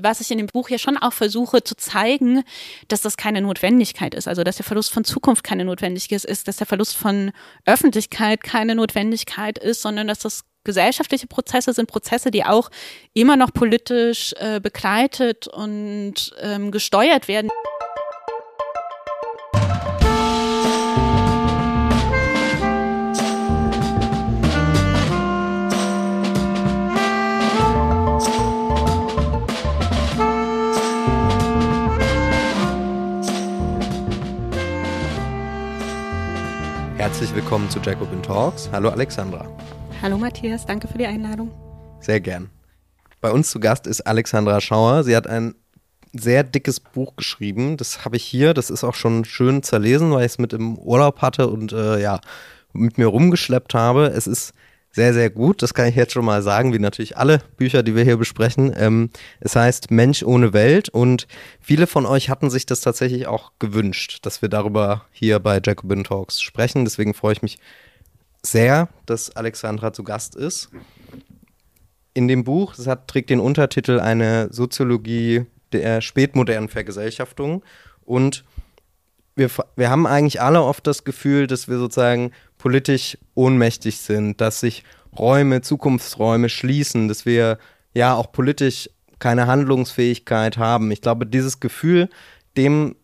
was ich in dem Buch ja schon auch versuche zu zeigen, dass das keine Notwendigkeit ist. Also dass der Verlust von Zukunft keine Notwendigkeit ist, dass der Verlust von Öffentlichkeit keine Notwendigkeit ist, sondern dass das gesellschaftliche Prozesse sind Prozesse, die auch immer noch politisch äh, begleitet und ähm, gesteuert werden. Herzlich willkommen zu Jacobin Talks. Hallo Alexandra. Hallo Matthias, danke für die Einladung. Sehr gern. Bei uns zu Gast ist Alexandra Schauer. Sie hat ein sehr dickes Buch geschrieben. Das habe ich hier. Das ist auch schon schön zerlesen, weil ich es mit im Urlaub hatte und äh, ja, mit mir rumgeschleppt habe. Es ist sehr, sehr gut. Das kann ich jetzt schon mal sagen, wie natürlich alle Bücher, die wir hier besprechen. Ähm, es heißt Mensch ohne Welt und viele von euch hatten sich das tatsächlich auch gewünscht, dass wir darüber hier bei Jacobin Talks sprechen. Deswegen freue ich mich sehr, dass Alexandra zu Gast ist. In dem Buch, es hat, trägt den Untertitel Eine Soziologie der spätmodernen Vergesellschaftung und wir, wir haben eigentlich alle oft das Gefühl, dass wir sozusagen politisch ohnmächtig sind, dass sich Räume, Zukunftsräume schließen, dass wir ja auch politisch keine Handlungsfähigkeit haben. Ich glaube, dieses Gefühl, dem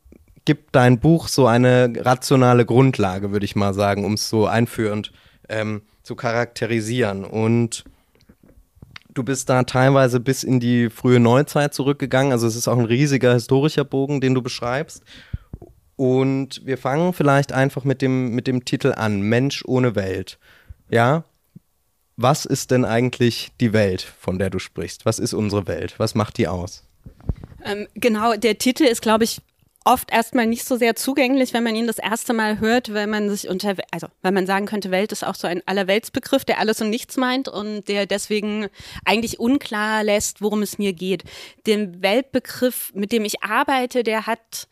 gibt dein Buch so eine rationale Grundlage, würde ich mal sagen, um es so einführend ähm, zu charakterisieren. Und du bist da teilweise bis in die frühe Neuzeit zurückgegangen. Also es ist auch ein riesiger historischer Bogen, den du beschreibst. Und wir fangen vielleicht einfach mit dem, mit dem Titel an, Mensch ohne Welt. Ja, was ist denn eigentlich die Welt, von der du sprichst? Was ist unsere Welt? Was macht die aus? Ähm, genau, der Titel ist, glaube ich, oft erstmal nicht so sehr zugänglich, wenn man ihn das erste Mal hört, weil man sich unter, also weil man sagen könnte, Welt ist auch so ein Allerweltsbegriff, der alles und nichts meint und der deswegen eigentlich unklar lässt, worum es mir geht. Den Weltbegriff, mit dem ich arbeite, der hat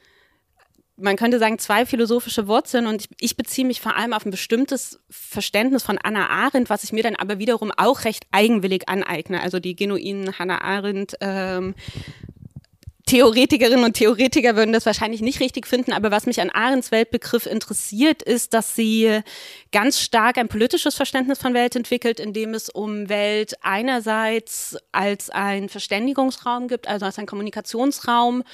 man könnte sagen, zwei philosophische Wurzeln und ich, ich, beziehe mich vor allem auf ein bestimmtes Verständnis von Anna Arendt, was ich mir dann aber wiederum auch recht eigenwillig aneigne. Also die genuinen Hannah Arendt ähm, Theoretikerinnen und Theoretiker würden das wahrscheinlich nicht richtig finden, aber was mich an Arendts Weltbegriff interessiert, ist, dass sie ganz stark ein politisches Verständnis von Welt entwickelt, in dem es um Welt einerseits als ein Verständigungsraum gibt, also als ein Kommunikationsraum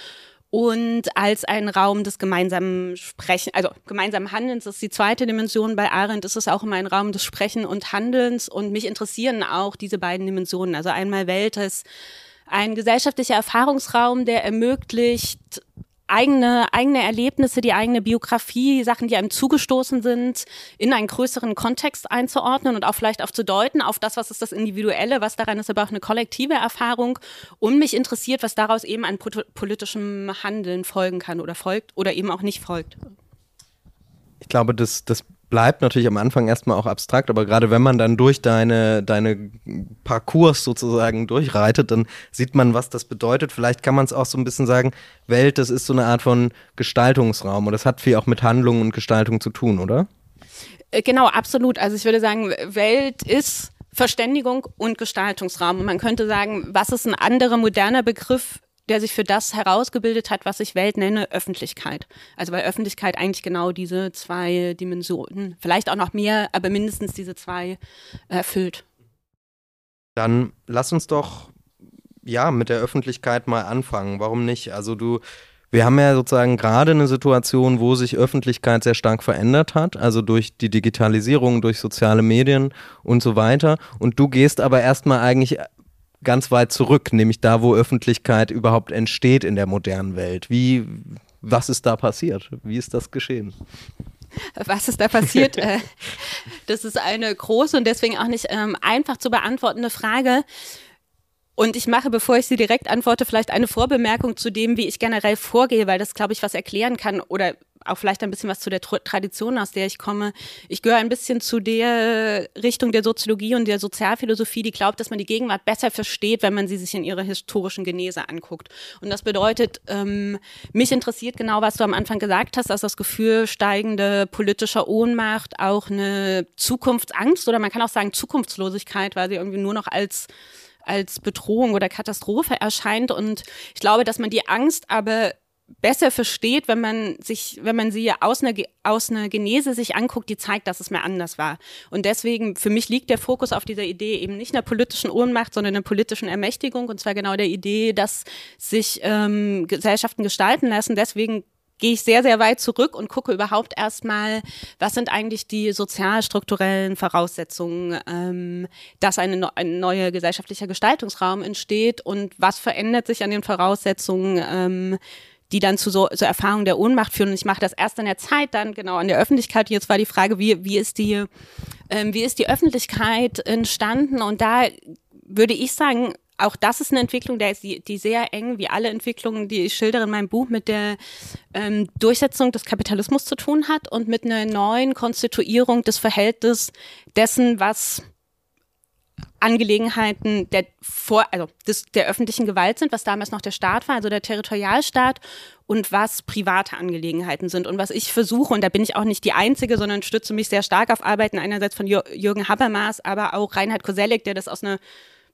und als ein Raum des gemeinsamen Sprechen, also gemeinsamen Handelns ist die zweite Dimension. Bei Arendt ist es auch immer ein Raum des Sprechen und Handelns und mich interessieren auch diese beiden Dimensionen. Also einmal Welt als ein gesellschaftlicher Erfahrungsraum, der ermöglicht, eigene, eigene Erlebnisse, die eigene Biografie, Sachen, die einem zugestoßen sind, in einen größeren Kontext einzuordnen und auch vielleicht aufzudeuten auf das, was ist das Individuelle, was daran ist aber auch eine kollektive Erfahrung und mich interessiert, was daraus eben an politischem Handeln folgen kann oder folgt oder eben auch nicht folgt. Ich glaube, das, das bleibt natürlich am Anfang erstmal auch abstrakt, aber gerade wenn man dann durch deine, deine Parcours sozusagen durchreitet, dann sieht man, was das bedeutet. Vielleicht kann man es auch so ein bisschen sagen, Welt, das ist so eine Art von Gestaltungsraum und das hat viel auch mit Handlung und Gestaltung zu tun, oder? Äh, genau, absolut. Also ich würde sagen, Welt ist Verständigung und Gestaltungsraum. Und man könnte sagen, was ist ein anderer moderner Begriff der sich für das herausgebildet hat, was ich Welt nenne, Öffentlichkeit. Also weil Öffentlichkeit eigentlich genau diese zwei Dimensionen, vielleicht auch noch mehr, aber mindestens diese zwei erfüllt. Dann lass uns doch ja mit der Öffentlichkeit mal anfangen. Warum nicht? Also du wir haben ja sozusagen gerade eine Situation, wo sich Öffentlichkeit sehr stark verändert hat, also durch die Digitalisierung, durch soziale Medien und so weiter. Und du gehst aber erstmal eigentlich ganz weit zurück, nämlich da, wo Öffentlichkeit überhaupt entsteht in der modernen Welt. Wie, was ist da passiert? Wie ist das geschehen? Was ist da passiert? Äh, das ist eine große und deswegen auch nicht ähm, einfach zu beantwortende Frage. Und ich mache, bevor ich sie direkt antworte, vielleicht eine Vorbemerkung zu dem, wie ich generell vorgehe, weil das, glaube ich, was erklären kann oder auch vielleicht ein bisschen was zu der Tradition, aus der ich komme. Ich gehöre ein bisschen zu der Richtung der Soziologie und der Sozialphilosophie, die glaubt, dass man die Gegenwart besser versteht, wenn man sie sich in ihrer historischen Genese anguckt. Und das bedeutet, ähm, mich interessiert genau, was du am Anfang gesagt hast, dass das Gefühl steigende politischer Ohnmacht auch eine Zukunftsangst oder man kann auch sagen Zukunftslosigkeit, weil sie irgendwie nur noch als als Bedrohung oder Katastrophe erscheint. Und ich glaube, dass man die Angst aber besser versteht, wenn man sich, wenn man sie aus einer, aus einer Genese sich anguckt, die zeigt, dass es mehr anders war. Und deswegen, für mich liegt der Fokus auf dieser Idee eben nicht einer politischen Ohnmacht, sondern einer politischen Ermächtigung. Und zwar genau der Idee, dass sich ähm, Gesellschaften gestalten lassen. Deswegen gehe ich sehr, sehr weit zurück und gucke überhaupt erstmal, was sind eigentlich die sozialstrukturellen Voraussetzungen, ähm, dass eine, ein neuer gesellschaftlicher Gestaltungsraum entsteht und was verändert sich an den Voraussetzungen, ähm, die dann zu so, so Erfahrungen der Ohnmacht führen. Und ich mache das erst in der Zeit, dann genau an der Öffentlichkeit. Jetzt war die Frage, wie, wie ist die, ähm, wie ist die Öffentlichkeit entstanden? Und da würde ich sagen, auch das ist eine Entwicklung, die, die sehr eng, wie alle Entwicklungen, die ich schildere in meinem Buch, mit der ähm, Durchsetzung des Kapitalismus zu tun hat und mit einer neuen Konstituierung des Verhältnisses dessen, was Angelegenheiten der vor, also des, der öffentlichen Gewalt sind, was damals noch der Staat war, also der Territorialstaat und was private Angelegenheiten sind. Und was ich versuche, und da bin ich auch nicht die Einzige, sondern stütze mich sehr stark auf Arbeiten einerseits von Jürgen Habermas, aber auch Reinhard Koselleck, der das aus einer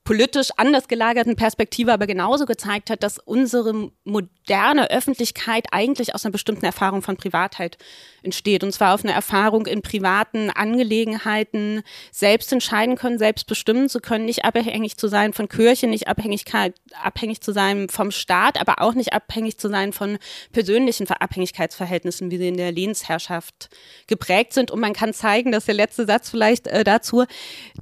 politisch anders gelagerten Perspektive aber genauso gezeigt hat, dass unsere moderne Öffentlichkeit eigentlich aus einer bestimmten Erfahrung von Privatheit entsteht. Und zwar auf einer Erfahrung in privaten Angelegenheiten selbst entscheiden können, selbst bestimmen zu können, nicht abhängig zu sein von Kirche, nicht Abhängigkeit, abhängig zu sein vom Staat, aber auch nicht abhängig zu sein von persönlichen Abhängigkeitsverhältnissen, wie sie in der Lehnsherrschaft geprägt sind. Und man kann zeigen, dass der letzte Satz vielleicht äh, dazu,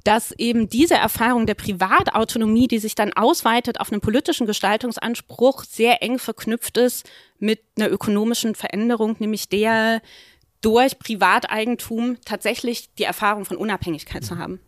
dass eben diese Erfahrung der Privat Autonomie, die sich dann ausweitet auf einen politischen Gestaltungsanspruch, sehr eng verknüpft ist mit einer ökonomischen Veränderung, nämlich der durch Privateigentum tatsächlich die Erfahrung von Unabhängigkeit zu haben.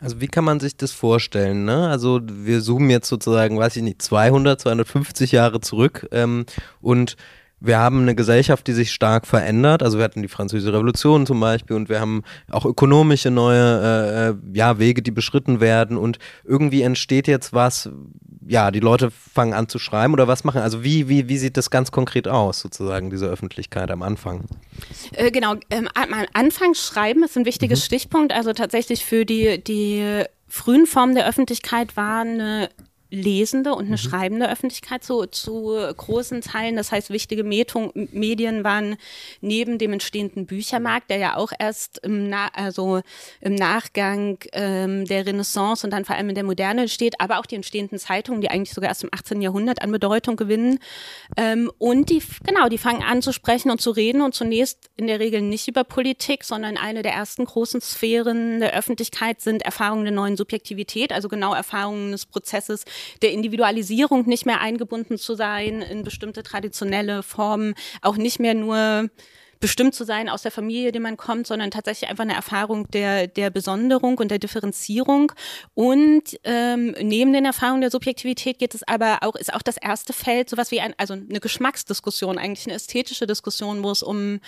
Also wie kann man sich das vorstellen? Ne? Also wir zoomen jetzt sozusagen, weiß ich nicht, 200, 250 Jahre zurück ähm, und wir haben eine Gesellschaft, die sich stark verändert. Also wir hatten die Französische Revolution zum Beispiel und wir haben auch ökonomische neue äh, äh, ja, Wege, die beschritten werden und irgendwie entsteht jetzt was, ja, die Leute fangen an zu schreiben oder was machen. Also wie, wie, wie sieht das ganz konkret aus, sozusagen, diese Öffentlichkeit am Anfang? Äh, genau, ähm, am Anfang schreiben ist ein wichtiges mhm. Stichpunkt. Also tatsächlich für die, die frühen Formen der Öffentlichkeit war eine lesende und eine mhm. schreibende Öffentlichkeit zu, zu großen Teilen. Das heißt, wichtige Metung, Medien waren neben dem entstehenden Büchermarkt, der ja auch erst im, Na also im Nachgang ähm, der Renaissance und dann vor allem in der Moderne entsteht, aber auch die entstehenden Zeitungen, die eigentlich sogar erst im 18. Jahrhundert an Bedeutung gewinnen. Ähm, und die, genau, die fangen an zu sprechen und zu reden und zunächst in der Regel nicht über Politik, sondern eine der ersten großen Sphären der Öffentlichkeit sind Erfahrungen der neuen Subjektivität, also genau Erfahrungen des Prozesses der Individualisierung nicht mehr eingebunden zu sein in bestimmte traditionelle Formen, auch nicht mehr nur bestimmt zu sein aus der Familie, die man kommt, sondern tatsächlich einfach eine Erfahrung der, der Besonderung und der Differenzierung. Und ähm, neben den Erfahrungen der Subjektivität geht es aber auch, ist auch das erste Feld sowas wie ein, also eine Geschmacksdiskussion, eigentlich eine ästhetische Diskussion, wo es um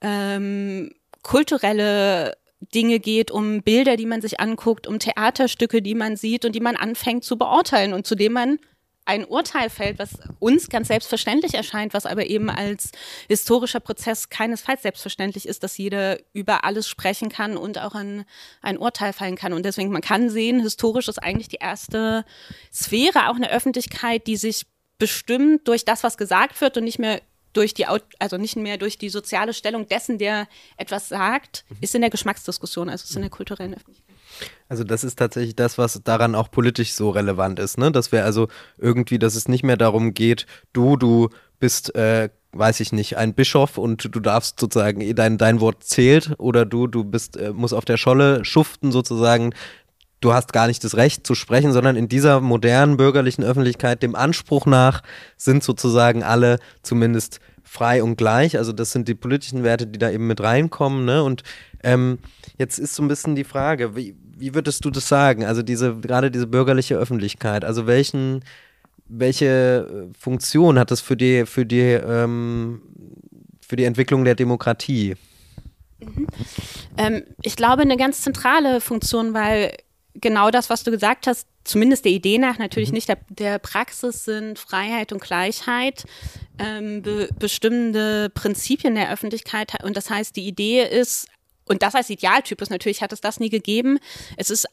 ähm, kulturelle Dinge geht, um Bilder, die man sich anguckt, um Theaterstücke, die man sieht und die man anfängt zu beurteilen und zu dem man ein Urteil fällt, was uns ganz selbstverständlich erscheint, was aber eben als historischer Prozess keinesfalls selbstverständlich ist, dass jeder über alles sprechen kann und auch ein, ein Urteil fallen kann. Und deswegen, man kann sehen, historisch ist eigentlich die erste Sphäre, auch eine Öffentlichkeit, die sich bestimmt durch das, was gesagt wird und nicht mehr durch die, also nicht mehr durch die soziale Stellung dessen, der etwas sagt, mhm. ist in der Geschmacksdiskussion, also ist in der kulturellen Öffentlichkeit. Also das ist tatsächlich das, was daran auch politisch so relevant ist, ne? Dass wir also irgendwie, dass es nicht mehr darum geht, du, du bist, äh, weiß ich nicht, ein Bischof und du darfst sozusagen, dein, dein Wort zählt oder du, du bist, äh, musst auf der Scholle schuften sozusagen, du hast gar nicht das Recht zu sprechen, sondern in dieser modernen bürgerlichen Öffentlichkeit, dem Anspruch nach, sind sozusagen alle zumindest frei und gleich. Also das sind die politischen Werte, die da eben mit reinkommen. Ne? Und ähm, jetzt ist so ein bisschen die Frage, wie, wie würdest du das sagen? Also diese, gerade diese bürgerliche Öffentlichkeit, also welchen, welche äh, Funktion hat das für die, für die, ähm, für die Entwicklung der Demokratie? Mhm. Ähm, ich glaube, eine ganz zentrale Funktion, weil genau das, was du gesagt hast, zumindest der Idee nach, natürlich mhm. nicht der, der, Praxis sind Freiheit und Gleichheit, ähm, be bestimmende Prinzipien der Öffentlichkeit. Und das heißt, die Idee ist, und das als Idealtypus, natürlich hat es das nie gegeben, es ist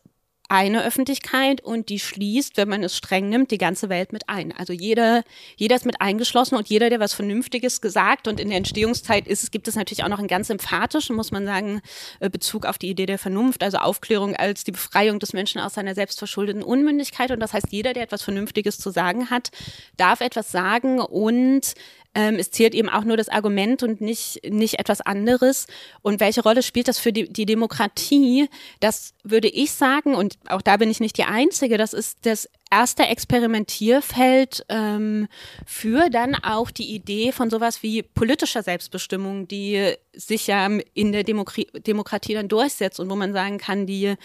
eine Öffentlichkeit und die schließt, wenn man es streng nimmt, die ganze Welt mit ein. Also jeder, jeder ist mit eingeschlossen und jeder, der was Vernünftiges gesagt und in der Entstehungszeit ist, gibt es natürlich auch noch einen ganz emphatischen, muss man sagen, äh, Bezug auf die Idee der Vernunft, also Aufklärung als die Befreiung des Menschen aus seiner selbstverschuldeten Unmündigkeit. Und das heißt, jeder, der etwas Vernünftiges zu sagen hat, darf etwas sagen und ähm, es zählt eben auch nur das Argument und nicht, nicht etwas anderes. Und welche Rolle spielt das für die, die Demokratie? Das würde ich sagen, und auch da bin ich nicht die Einzige, das ist das erste Experimentierfeld ähm, für dann auch die Idee von sowas wie politischer Selbstbestimmung, die sich ja in der Demokratie, Demokratie dann durchsetzt und wo man sagen kann, die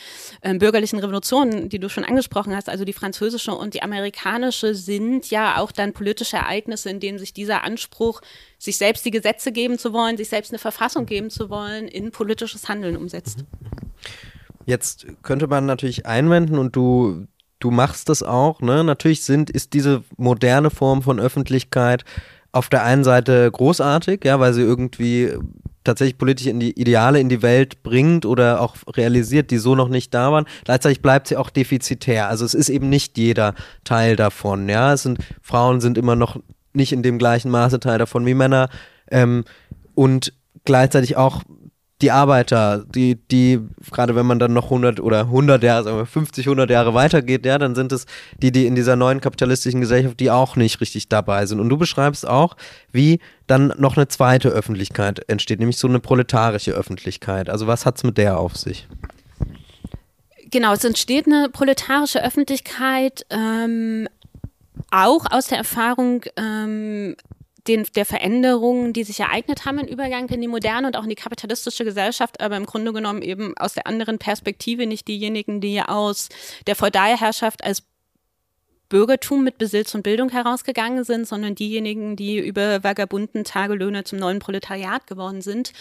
äh, bürgerlichen Revolutionen, die du schon angesprochen hast, also die französische und die amerikanische, sind ja auch dann politische Ereignisse, in denen sich dieser Anspruch, sich selbst die Gesetze geben zu wollen, sich selbst eine Verfassung geben zu wollen, in politisches Handeln umsetzt. Jetzt könnte man natürlich einwenden und du du machst das auch, ne? Natürlich sind, ist diese moderne Form von Öffentlichkeit auf der einen Seite großartig, ja, weil sie irgendwie tatsächlich politische Ideale in die Welt bringt oder auch realisiert, die so noch nicht da waren. Gleichzeitig bleibt sie auch defizitär. Also es ist eben nicht jeder Teil davon, ja. Es sind, Frauen sind immer noch nicht in dem gleichen Maße Teil davon wie Männer. Ähm, und gleichzeitig auch die Arbeiter, die, die, gerade wenn man dann noch 100 oder 100 Jahre, sagen wir 50, 100 Jahre weitergeht, ja, dann sind es die, die in dieser neuen kapitalistischen Gesellschaft, die auch nicht richtig dabei sind. Und du beschreibst auch, wie dann noch eine zweite Öffentlichkeit entsteht, nämlich so eine proletarische Öffentlichkeit. Also was hat es mit der auf sich? Genau, es entsteht eine proletarische Öffentlichkeit, ähm, auch aus der Erfahrung ähm, den, der Veränderungen, die sich ereignet haben im Übergang in die moderne und auch in die kapitalistische Gesellschaft, aber im Grunde genommen eben aus der anderen Perspektive, nicht diejenigen, die aus der Feudalherrschaft als Bürgertum mit Besitz und Bildung herausgegangen sind, sondern diejenigen, die über vagabunden Tagelöhne zum neuen Proletariat geworden sind.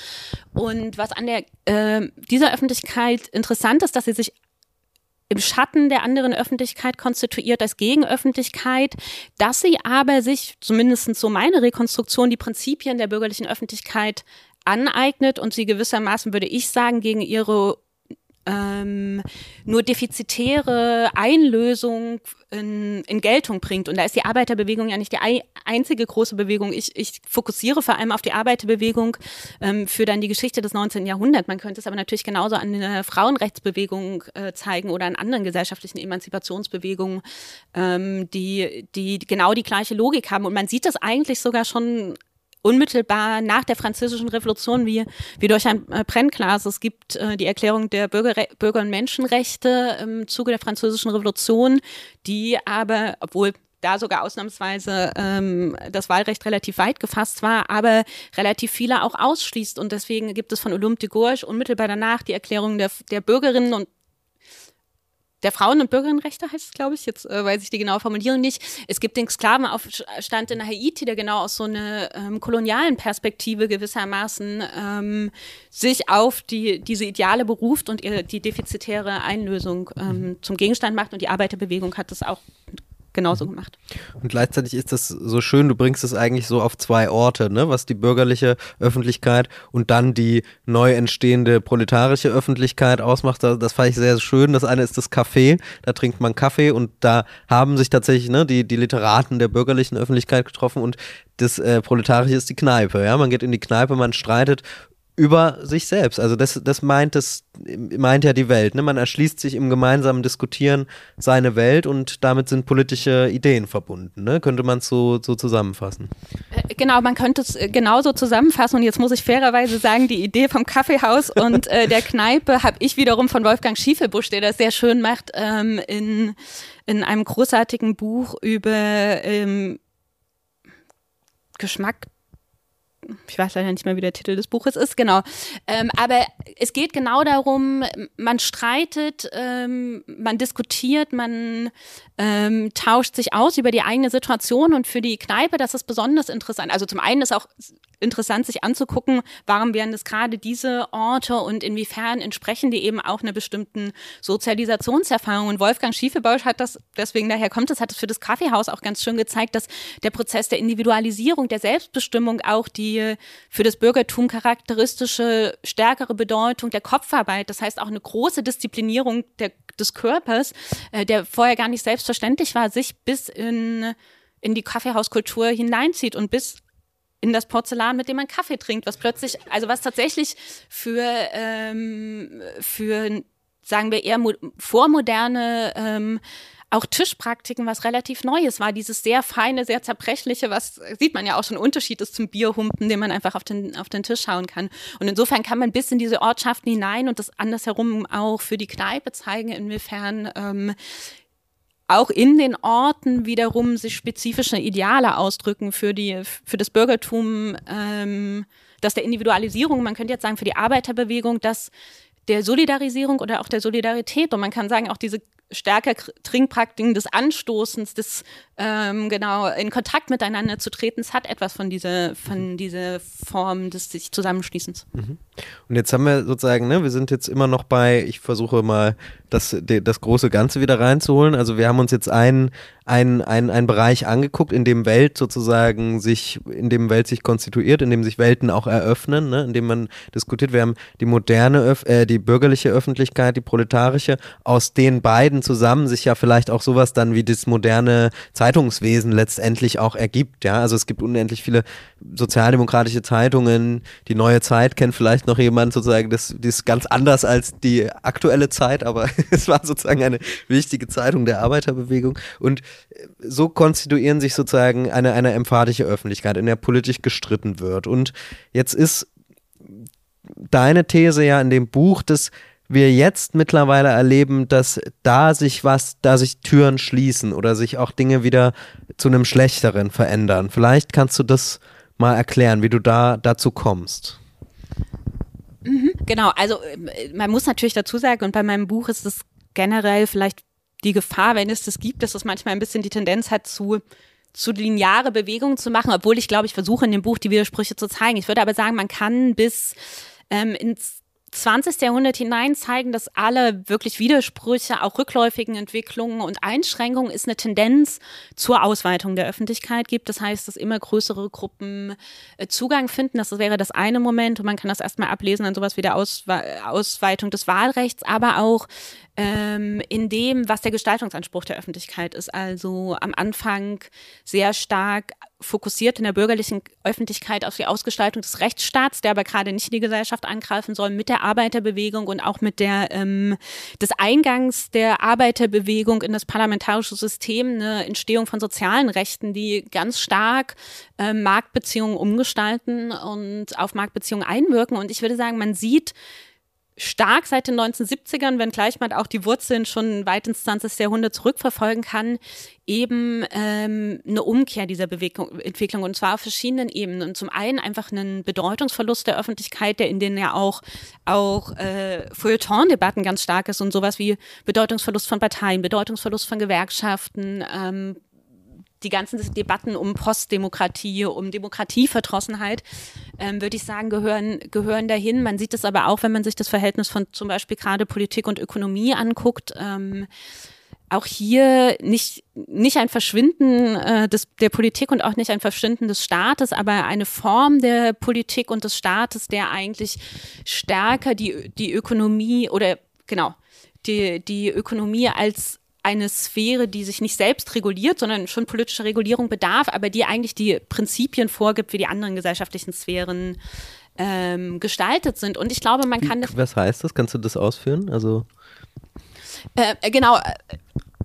Und was an der äh, dieser Öffentlichkeit interessant ist, dass sie sich im Schatten der anderen Öffentlichkeit konstituiert als Gegenöffentlichkeit, dass sie aber sich, zumindest so meine Rekonstruktion, die Prinzipien der bürgerlichen Öffentlichkeit aneignet und sie gewissermaßen, würde ich sagen, gegen ihre ähm, nur defizitäre Einlösung in, in, Geltung bringt. Und da ist die Arbeiterbewegung ja nicht die einzige große Bewegung. Ich, ich fokussiere vor allem auf die Arbeiterbewegung ähm, für dann die Geschichte des 19. Jahrhunderts. Man könnte es aber natürlich genauso an der Frauenrechtsbewegung äh, zeigen oder an anderen gesellschaftlichen Emanzipationsbewegungen, ähm, die, die genau die gleiche Logik haben. Und man sieht das eigentlich sogar schon unmittelbar nach der Französischen Revolution wie, wie durch ein äh, Brennglas. Es gibt äh, die Erklärung der Bürger, Bürger- und Menschenrechte im Zuge der Französischen Revolution, die aber, obwohl da sogar ausnahmsweise ähm, das Wahlrecht relativ weit gefasst war, aber relativ viele auch ausschließt. Und deswegen gibt es von Olympe de Gouges unmittelbar danach die Erklärung der, der Bürgerinnen und der Frauen- und Bürgerinnenrechte heißt es, glaube ich. Jetzt äh, weiß ich die genaue Formulierung nicht. Es gibt den Sklavenaufstand in Haiti, der genau aus so einer ähm, kolonialen Perspektive gewissermaßen ähm, sich auf die, diese Ideale beruft und ihr die defizitäre Einlösung ähm, zum Gegenstand macht. Und die Arbeiterbewegung hat das auch genauso gemacht. Und gleichzeitig ist das so schön, du bringst es eigentlich so auf zwei Orte, ne? was die bürgerliche Öffentlichkeit und dann die neu entstehende proletarische Öffentlichkeit ausmacht. Das, das fand ich sehr schön. Das eine ist das Café, da trinkt man Kaffee und da haben sich tatsächlich ne, die, die Literaten der bürgerlichen Öffentlichkeit getroffen und das äh, Proletarische ist die Kneipe. Ja? Man geht in die Kneipe, man streitet über sich selbst. Also das, das meint das meint ja die Welt. Ne? Man erschließt sich im gemeinsamen Diskutieren seine Welt und damit sind politische Ideen verbunden. Ne? Könnte man es so, so zusammenfassen? Äh, genau, man könnte es äh, genauso zusammenfassen. Und jetzt muss ich fairerweise sagen, die Idee vom Kaffeehaus und äh, der Kneipe habe ich wiederum von Wolfgang Schiefelbusch, der das sehr schön macht, ähm, in, in einem großartigen Buch über ähm, Geschmack ich weiß leider nicht mehr, wie der Titel des Buches ist, genau. Ähm, aber es geht genau darum, man streitet, ähm, man diskutiert, man ähm, tauscht sich aus über die eigene Situation und für die Kneipe, das ist besonders interessant. Also zum einen ist auch interessant, sich anzugucken, warum wären das gerade diese Orte und inwiefern entsprechen die eben auch einer bestimmten Sozialisationserfahrung. Und Wolfgang Schiefelbausch hat das, deswegen daher kommt es, hat es für das Kaffeehaus auch ganz schön gezeigt, dass der Prozess der Individualisierung, der Selbstbestimmung auch die für das Bürgertum charakteristische stärkere Bedeutung der Kopfarbeit, das heißt auch eine große Disziplinierung der, des Körpers, äh, der vorher gar nicht selbstverständlich war, sich bis in, in die Kaffeehauskultur hineinzieht und bis in das Porzellan, mit dem man Kaffee trinkt, was plötzlich, also was tatsächlich für, ähm, für sagen wir eher vormoderne ähm, auch Tischpraktiken was relativ Neues war. Dieses sehr feine, sehr zerbrechliche, was sieht man ja auch schon Unterschied ist zum Bierhumpen, den man einfach auf den, auf den Tisch schauen kann. Und insofern kann man bis in diese Ortschaften hinein und das andersherum auch für die Kneipe zeigen, inwiefern ähm, auch in den Orten wiederum sich spezifische Ideale ausdrücken für die, für das Bürgertum, ähm, dass der Individualisierung, man könnte jetzt sagen, für die Arbeiterbewegung, dass der Solidarisierung oder auch der Solidarität und man kann sagen, auch diese stärker Trinkpraktiken des Anstoßens, des ähm, genau in Kontakt miteinander zu treten, es hat etwas von dieser von dieser Form des sich Zusammenschließens. Mhm. Und jetzt haben wir sozusagen, ne, wir sind jetzt immer noch bei, ich versuche mal das, das große Ganze wieder reinzuholen. Also wir haben uns jetzt einen, einen, einen, einen Bereich angeguckt, in dem Welt sozusagen sich, in dem Welt sich konstituiert, in dem sich Welten auch eröffnen, ne, in dem man diskutiert. Wir haben die moderne, äh, die bürgerliche Öffentlichkeit, die proletarische, aus den beiden zusammen sich ja vielleicht auch sowas dann wie das moderne Zeitungswesen letztendlich auch ergibt. Ja, also es gibt unendlich viele sozialdemokratische Zeitungen. Die neue Zeit kennt vielleicht noch jemand sozusagen, das, das ist ganz anders als die aktuelle Zeit, aber es war sozusagen eine wichtige Zeitung der Arbeiterbewegung. Und so konstituieren sich sozusagen eine, eine emphatische Öffentlichkeit, in der politisch gestritten wird. Und jetzt ist deine These ja in dem Buch, dass wir jetzt mittlerweile erleben, dass da sich was, da sich Türen schließen oder sich auch Dinge wieder zu einem Schlechteren verändern. Vielleicht kannst du das mal erklären, wie du da dazu kommst. Mhm, genau, also äh, man muss natürlich dazu sagen, und bei meinem Buch ist es generell vielleicht die Gefahr, wenn es das gibt, dass es manchmal ein bisschen die Tendenz hat zu zu lineare Bewegungen zu machen, obwohl ich glaube, ich versuche in dem Buch die Widersprüche zu zeigen. Ich würde aber sagen, man kann bis ähm, ins 20. Jahrhundert hinein zeigen, dass alle wirklich Widersprüche, auch rückläufigen Entwicklungen und Einschränkungen ist eine Tendenz zur Ausweitung der Öffentlichkeit gibt. Das heißt, dass immer größere Gruppen äh, Zugang finden. Das wäre das eine Moment und man kann das erstmal ablesen an sowas wie der Auswe Ausweitung des Wahlrechts, aber auch ähm, in dem, was der Gestaltungsanspruch der Öffentlichkeit ist. Also am Anfang sehr stark fokussiert in der bürgerlichen Öffentlichkeit auf die Ausgestaltung des Rechtsstaats, der aber gerade nicht in die Gesellschaft angreifen soll, mit der Arbeiterbewegung und auch mit der ähm, des Eingangs der Arbeiterbewegung in das parlamentarische System, eine Entstehung von sozialen Rechten, die ganz stark äh, Marktbeziehungen umgestalten und auf Marktbeziehungen einwirken. Und ich würde sagen, man sieht stark seit den 1970ern, wenngleich man auch die Wurzeln schon weit ins 20. Jahrhundert zurückverfolgen kann, eben ähm, eine Umkehr dieser Bewegung, Entwicklung und zwar auf verschiedenen Ebenen. Und zum einen einfach einen Bedeutungsverlust der Öffentlichkeit, der in denen ja auch, auch äh, Feuilleton-Debatten ganz stark ist und sowas wie Bedeutungsverlust von Parteien, Bedeutungsverlust von Gewerkschaften, ähm, die ganzen Debatten um Postdemokratie, um Demokratieverdrossenheit, ähm, würde ich sagen, gehören, gehören dahin. Man sieht es aber auch, wenn man sich das Verhältnis von zum Beispiel gerade Politik und Ökonomie anguckt. Ähm, auch hier nicht, nicht ein Verschwinden äh, des, der Politik und auch nicht ein Verschwinden des Staates, aber eine Form der Politik und des Staates, der eigentlich stärker die, die Ökonomie oder genau, die, die Ökonomie als eine Sphäre, die sich nicht selbst reguliert, sondern schon politische Regulierung bedarf, aber die eigentlich die Prinzipien vorgibt, wie die anderen gesellschaftlichen Sphären ähm, gestaltet sind. Und ich glaube, man kann. Was heißt das? Kannst du das ausführen? Also äh, genau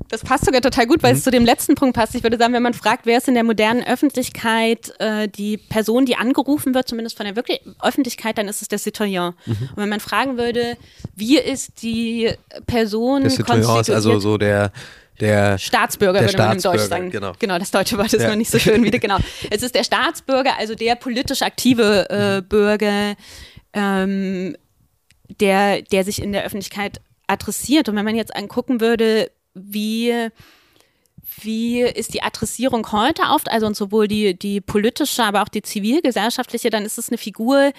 das passt sogar total gut, weil mhm. es zu dem letzten Punkt passt. Ich würde sagen, wenn man fragt, wer ist in der modernen Öffentlichkeit äh, die Person, die angerufen wird, zumindest von der wirklich Öffentlichkeit, dann ist es der Citoyen. Mhm. Und wenn man fragen würde, wie ist die Person Der Citoyen ist also so der der Staatsbürger, der würde man im Deutsch sagen. Genau. genau, das deutsche Wort ist ja. noch nicht so schön wie genau. Es ist der Staatsbürger, also der politisch aktive äh, mhm. Bürger, ähm, der, der sich in der Öffentlichkeit adressiert. Und wenn man jetzt angucken würde, wie wie ist die Adressierung heute oft, also und sowohl die, die politische, aber auch die zivilgesellschaftliche, dann ist es eine Figur,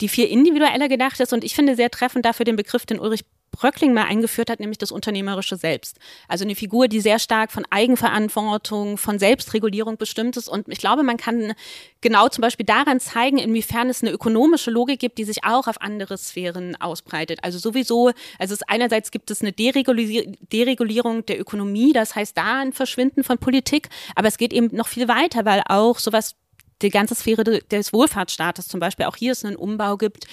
die viel individueller gedacht ist. Und ich finde sehr treffend dafür den Begriff, den Ulrich Bröckling mal eingeführt hat, nämlich das Unternehmerische selbst. Also eine Figur, die sehr stark von Eigenverantwortung, von Selbstregulierung bestimmt ist. Und ich glaube, man kann genau zum Beispiel daran zeigen, inwiefern es eine ökonomische Logik gibt, die sich auch auf andere Sphären ausbreitet. Also sowieso, also es einerseits gibt es eine Deregulierung der Ökonomie, das heißt da ein Verschwinden von Politik, aber es geht eben noch viel weiter, weil auch sowas die ganze Sphäre des Wohlfahrtsstaates zum Beispiel auch hier es einen Umbau gibt,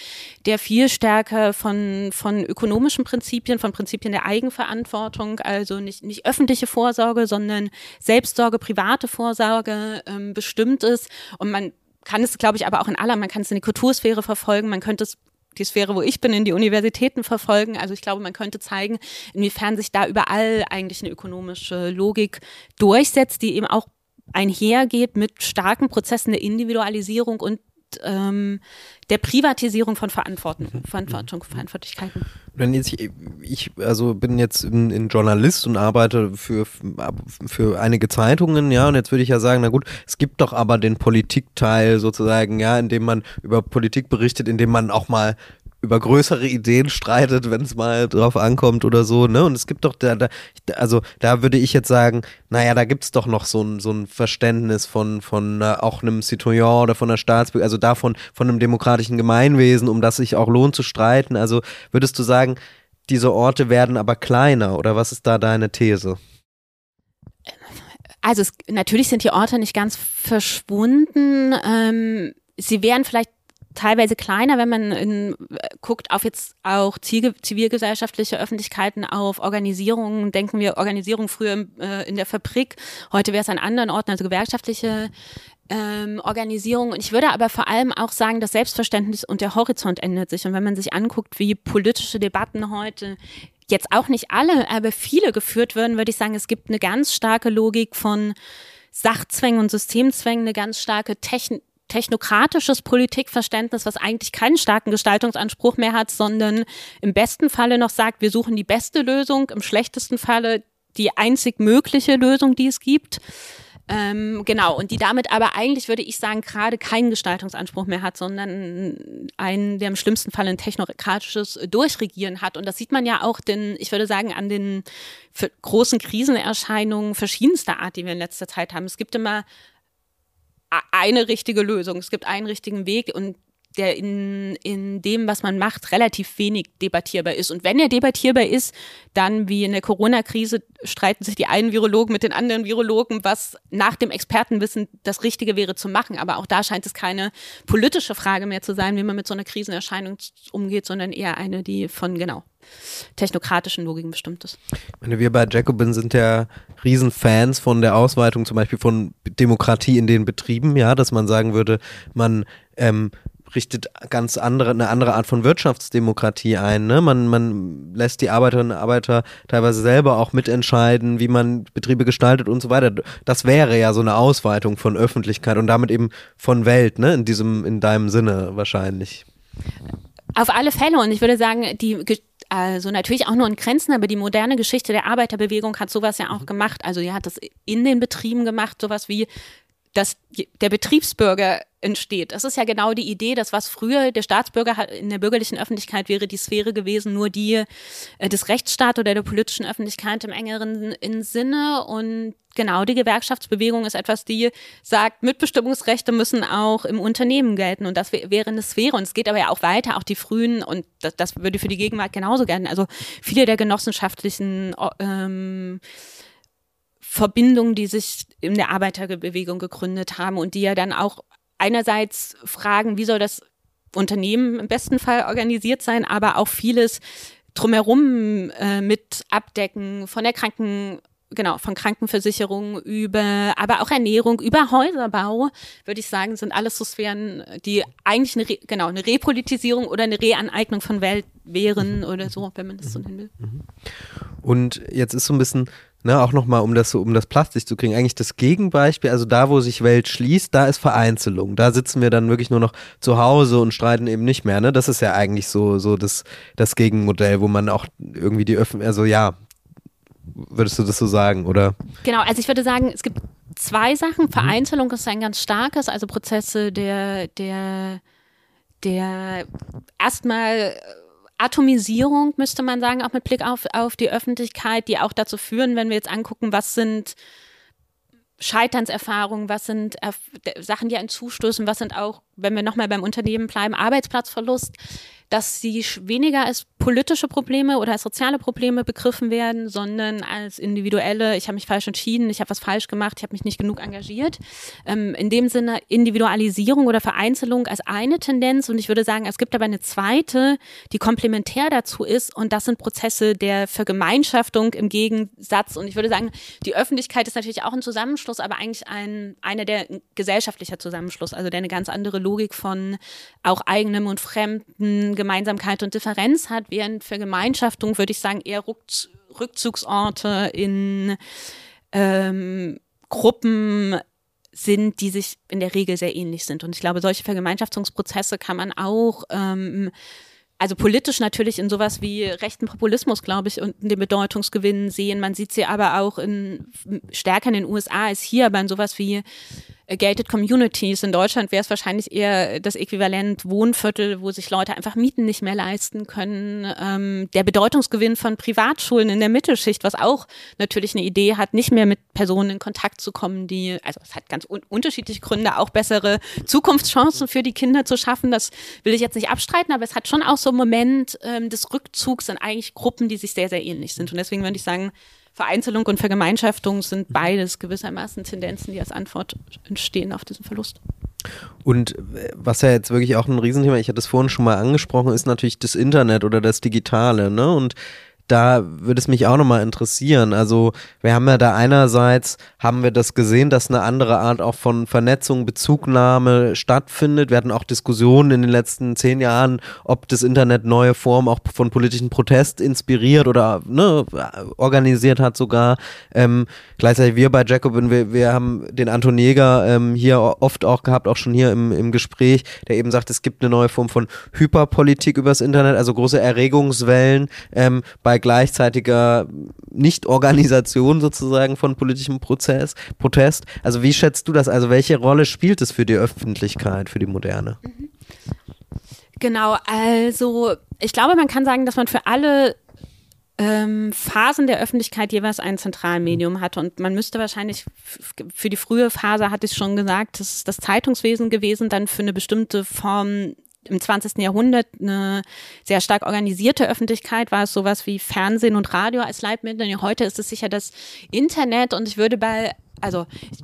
der viel stärker von, von ökonomischen Prinzipien, von Prinzipien der Eigenverantwortung, also nicht, nicht öffentliche Vorsorge, sondern Selbstsorge, private Vorsorge ähm, bestimmt ist. Und man kann es, glaube ich, aber auch in aller, man kann es in die Kultursphäre verfolgen, man könnte es die Sphäre, wo ich bin, in die Universitäten verfolgen. Also ich glaube, man könnte zeigen, inwiefern sich da überall eigentlich eine ökonomische Logik durchsetzt, die eben auch einhergeht mit starken Prozessen der Individualisierung und ähm, der Privatisierung von Verantwortung, mhm. Verantwortung, Verantwortlichkeiten. Wenn jetzt ich, ich also bin jetzt ein, ein, Journalist und arbeite für, für einige Zeitungen, ja, und jetzt würde ich ja sagen, na gut, es gibt doch aber den Politikteil sozusagen, ja, in dem man über Politik berichtet, in dem man auch mal über größere Ideen streitet, wenn es mal drauf ankommt oder so, ne? Und es gibt doch da, da also da würde ich jetzt sagen, naja, da gibt es doch noch so ein, so ein Verständnis von, von äh, auch einem Citoyen oder von einer Staatsbürger, also davon, von einem demokratischen Gemeinwesen, um das sich auch lohnt zu streiten. Also würdest du sagen, diese Orte werden aber kleiner oder was ist da deine These? Also es, natürlich sind die Orte nicht ganz verschwunden. Ähm, sie wären vielleicht teilweise kleiner, wenn man in, guckt auf jetzt auch zivilgesellschaftliche Öffentlichkeiten, auf Organisierungen, denken wir Organisierung früher äh, in der Fabrik, heute wäre es an anderen Orten, also gewerkschaftliche ähm, Organisierung. Und ich würde aber vor allem auch sagen, das Selbstverständnis und der Horizont ändert sich. Und wenn man sich anguckt, wie politische Debatten heute jetzt auch nicht alle, aber viele geführt werden, würde ich sagen, es gibt eine ganz starke Logik von Sachzwängen und Systemzwängen, eine ganz starke Technik technokratisches Politikverständnis, was eigentlich keinen starken Gestaltungsanspruch mehr hat, sondern im besten Falle noch sagt, wir suchen die beste Lösung, im schlechtesten Falle die einzig mögliche Lösung, die es gibt. Ähm, genau, und die damit aber eigentlich, würde ich sagen, gerade keinen Gestaltungsanspruch mehr hat, sondern einen, der im schlimmsten Fall ein technokratisches Durchregieren hat. Und das sieht man ja auch, denn ich würde sagen, an den großen Krisenerscheinungen verschiedenster Art, die wir in letzter Zeit haben. Es gibt immer eine richtige Lösung. Es gibt einen richtigen Weg und der in, in dem, was man macht, relativ wenig debattierbar ist. Und wenn er debattierbar ist, dann wie in der Corona-Krise streiten sich die einen Virologen mit den anderen Virologen, was nach dem Expertenwissen das Richtige wäre zu machen. Aber auch da scheint es keine politische Frage mehr zu sein, wie man mit so einer Krisenerscheinung umgeht, sondern eher eine, die von, genau, technokratischen Logiken bestimmt ist. Meine, wir bei Jacobin sind ja Riesenfans von der Ausweitung zum Beispiel von Demokratie in den Betrieben, ja, dass man sagen würde, man ähm, richtet ganz andere, eine andere Art von Wirtschaftsdemokratie ein. Ne? Man, man lässt die Arbeiterinnen und Arbeiter teilweise selber auch mitentscheiden, wie man Betriebe gestaltet und so weiter. Das wäre ja so eine Ausweitung von Öffentlichkeit und damit eben von Welt, ne? In diesem, in deinem Sinne wahrscheinlich. Auf alle Fälle. Und ich würde sagen, die also natürlich auch nur in Grenzen, aber die moderne Geschichte der Arbeiterbewegung hat sowas ja auch gemacht. Also die hat das in den Betrieben gemacht, sowas wie, dass der Betriebsbürger entsteht. Das ist ja genau die Idee, dass was früher der Staatsbürger in der bürgerlichen Öffentlichkeit wäre die Sphäre gewesen, nur die äh, des Rechtsstaats oder der politischen Öffentlichkeit im engeren Sinne. Und genau die Gewerkschaftsbewegung ist etwas, die sagt, Mitbestimmungsrechte müssen auch im Unternehmen gelten. Und das wäre eine Sphäre. Und es geht aber ja auch weiter, auch die frühen, und das, das würde für die Gegenwart genauso gelten. Also viele der genossenschaftlichen ähm, Verbindungen, die sich in der Arbeiterbewegung gegründet haben und die ja dann auch einerseits fragen, wie soll das Unternehmen im besten Fall organisiert sein, aber auch vieles drumherum äh, mit abdecken, von der Kranken, genau, von Krankenversicherung über, aber auch Ernährung, über Häuserbau, würde ich sagen, sind alles so Sphären, die eigentlich eine, Re genau, eine Repolitisierung oder eine Reaneignung von Welt wären oder so, wenn man das so nennen will. Mhm. Und jetzt ist so ein bisschen Ne, auch nochmal, um das so, um das plastisch zu kriegen, eigentlich das Gegenbeispiel, also da, wo sich Welt schließt, da ist Vereinzelung. Da sitzen wir dann wirklich nur noch zu Hause und streiten eben nicht mehr. Ne? Das ist ja eigentlich so, so das, das Gegenmodell, wo man auch irgendwie die Öffentlichkeit, also ja, würdest du das so sagen, oder? Genau, also ich würde sagen, es gibt zwei Sachen. Mhm. Vereinzelung ist ein ganz starkes, also Prozesse der, der, der erstmal Atomisierung, müsste man sagen, auch mit Blick auf, auf die Öffentlichkeit, die auch dazu führen, wenn wir jetzt angucken, was sind Scheiternserfahrungen, was sind Sachen, die einen zustoßen, was sind auch, wenn wir nochmal beim Unternehmen bleiben, Arbeitsplatzverlust dass sie weniger als politische Probleme oder als soziale Probleme begriffen werden, sondern als individuelle, ich habe mich falsch entschieden, ich habe was falsch gemacht, ich habe mich nicht genug engagiert. Ähm, in dem Sinne Individualisierung oder Vereinzelung als eine Tendenz. Und ich würde sagen, es gibt aber eine zweite, die komplementär dazu ist. Und das sind Prozesse der Vergemeinschaftung im Gegensatz. Und ich würde sagen, die Öffentlichkeit ist natürlich auch ein Zusammenschluss, aber eigentlich ein, einer der gesellschaftlicher Zusammenschluss, also der eine ganz andere Logik von auch eigenem und fremden Gemeinsamkeit und Differenz hat, während Vergemeinschaftung, würde ich sagen, eher Rückzugsorte in ähm, Gruppen sind, die sich in der Regel sehr ähnlich sind. Und ich glaube, solche Vergemeinschaftungsprozesse kann man auch ähm, also politisch natürlich in sowas wie rechten Populismus, glaube ich, und den Bedeutungsgewinnen sehen. Man sieht sie aber auch in stärker in den USA als hier, aber in sowas wie gated communities. In Deutschland wäre es wahrscheinlich eher das Äquivalent Wohnviertel, wo sich Leute einfach Mieten nicht mehr leisten können. Ähm, der Bedeutungsgewinn von Privatschulen in der Mittelschicht, was auch natürlich eine Idee hat, nicht mehr mit Personen in Kontakt zu kommen, die, also es hat ganz un unterschiedliche Gründe, auch bessere Zukunftschancen für die Kinder zu schaffen. Das will ich jetzt nicht abstreiten, aber es hat schon auch so einen Moment ähm, des Rückzugs in eigentlich Gruppen, die sich sehr, sehr ähnlich sind. Und deswegen würde ich sagen, Vereinzelung und Vergemeinschaftung sind beides gewissermaßen Tendenzen, die als Antwort entstehen auf diesen Verlust. Und äh, was ja jetzt wirklich auch ein Riesenthema, ich hatte es vorhin schon mal angesprochen, ist natürlich das Internet oder das Digitale. Ne? Und da würde es mich auch nochmal interessieren. Also wir haben ja da einerseits, haben wir das gesehen, dass eine andere Art auch von Vernetzung, Bezugnahme stattfindet. Wir hatten auch Diskussionen in den letzten zehn Jahren, ob das Internet neue Formen auch von politischen Protest inspiriert oder ne, organisiert hat sogar. Ähm, gleichzeitig wir bei Jacobin, wir, wir haben den Anton Jäger ähm, hier oft auch gehabt, auch schon hier im, im Gespräch, der eben sagt, es gibt eine neue Form von Hyperpolitik übers Internet, also große Erregungswellen ähm, bei gleichzeitiger Nicht-Organisation sozusagen von politischem Prozess, Protest. Also wie schätzt du das? Also welche Rolle spielt es für die Öffentlichkeit, für die Moderne? Genau, also ich glaube, man kann sagen, dass man für alle ähm, Phasen der Öffentlichkeit jeweils ein Zentralmedium hatte. Und man müsste wahrscheinlich, für die frühe Phase hatte ich schon gesagt, das ist das Zeitungswesen gewesen, dann für eine bestimmte Form im 20. Jahrhundert eine sehr stark organisierte Öffentlichkeit war es sowas wie Fernsehen und Radio als Leitmittel. Heute ist es sicher das Internet und ich würde bei, also ich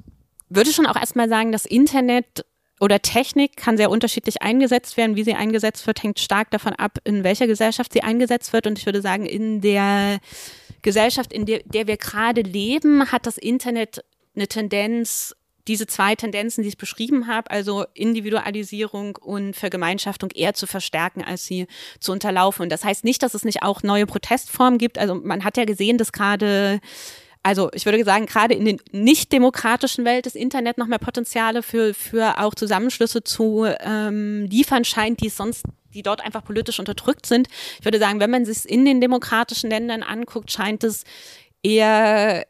würde schon auch erstmal sagen, das Internet oder Technik kann sehr unterschiedlich eingesetzt werden. Wie sie eingesetzt wird, hängt stark davon ab, in welcher Gesellschaft sie eingesetzt wird. Und ich würde sagen, in der Gesellschaft, in der, der wir gerade leben, hat das Internet eine Tendenz, diese zwei Tendenzen, die ich beschrieben habe, also Individualisierung und Vergemeinschaftung eher zu verstärken, als sie zu unterlaufen. Und das heißt nicht, dass es nicht auch neue Protestformen gibt. Also man hat ja gesehen, dass gerade also ich würde sagen, gerade in den nicht demokratischen Welt des Internet noch mehr Potenziale für, für auch Zusammenschlüsse zu ähm, liefern scheint, die sonst die dort einfach politisch unterdrückt sind. Ich würde sagen, wenn man sich in den demokratischen Ländern anguckt, scheint es eher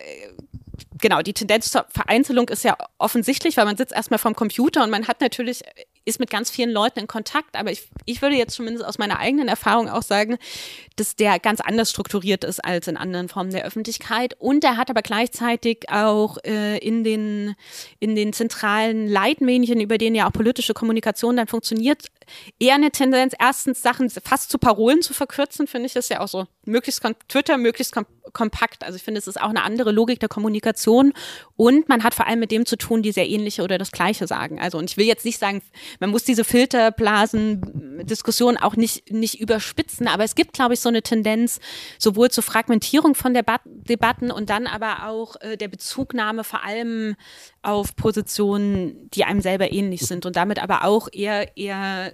genau, die Tendenz zur Vereinzelung ist ja offensichtlich, weil man sitzt erstmal vorm Computer und man hat natürlich, ist mit ganz vielen Leuten in Kontakt. Aber ich, ich würde jetzt zumindest aus meiner eigenen Erfahrung auch sagen, dass der ganz anders strukturiert ist als in anderen Formen der Öffentlichkeit. Und er hat aber gleichzeitig auch äh, in, den, in den zentralen Leitmedien, über denen ja auch politische Kommunikation dann funktioniert, eher eine Tendenz, erstens Sachen fast zu Parolen zu verkürzen, finde ich das ja auch so. Möglichst Twitter, möglichst kom kompakt. Also ich finde, es ist auch eine andere Logik der Kommunikation und man hat vor allem mit dem zu tun, die sehr ähnliche oder das Gleiche sagen. Also und ich will jetzt nicht sagen, man muss diese Filterblasen-Diskussion auch nicht, nicht überspitzen, aber es gibt, glaube ich, so eine Tendenz sowohl zur Fragmentierung von Debat Debatten und dann aber auch äh, der Bezugnahme vor allem auf Positionen, die einem selber ähnlich sind und damit aber auch eher, eher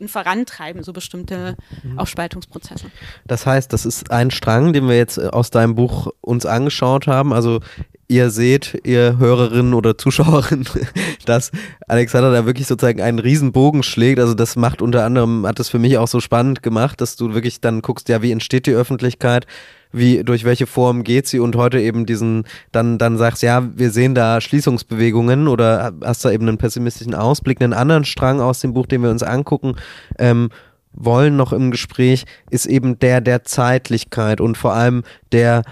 ein Vorantreiben, so bestimmte mhm. Aufspaltungsprozesse. Das heißt, das ist ein Strang, den wir jetzt äh, aus deinem Buch uns angeschaut haben. Also ihr seht, ihr Hörerinnen oder Zuschauerinnen, dass Alexander da wirklich sozusagen einen riesen Bogen schlägt. Also das macht unter anderem, hat es für mich auch so spannend gemacht, dass du wirklich dann guckst, ja, wie entsteht die Öffentlichkeit? wie, durch welche Form geht sie und heute eben diesen, dann, dann sagst, ja, wir sehen da Schließungsbewegungen oder hast da eben einen pessimistischen Ausblick, einen anderen Strang aus dem Buch, den wir uns angucken, ähm, wollen noch im Gespräch, ist eben der der Zeitlichkeit und vor allem der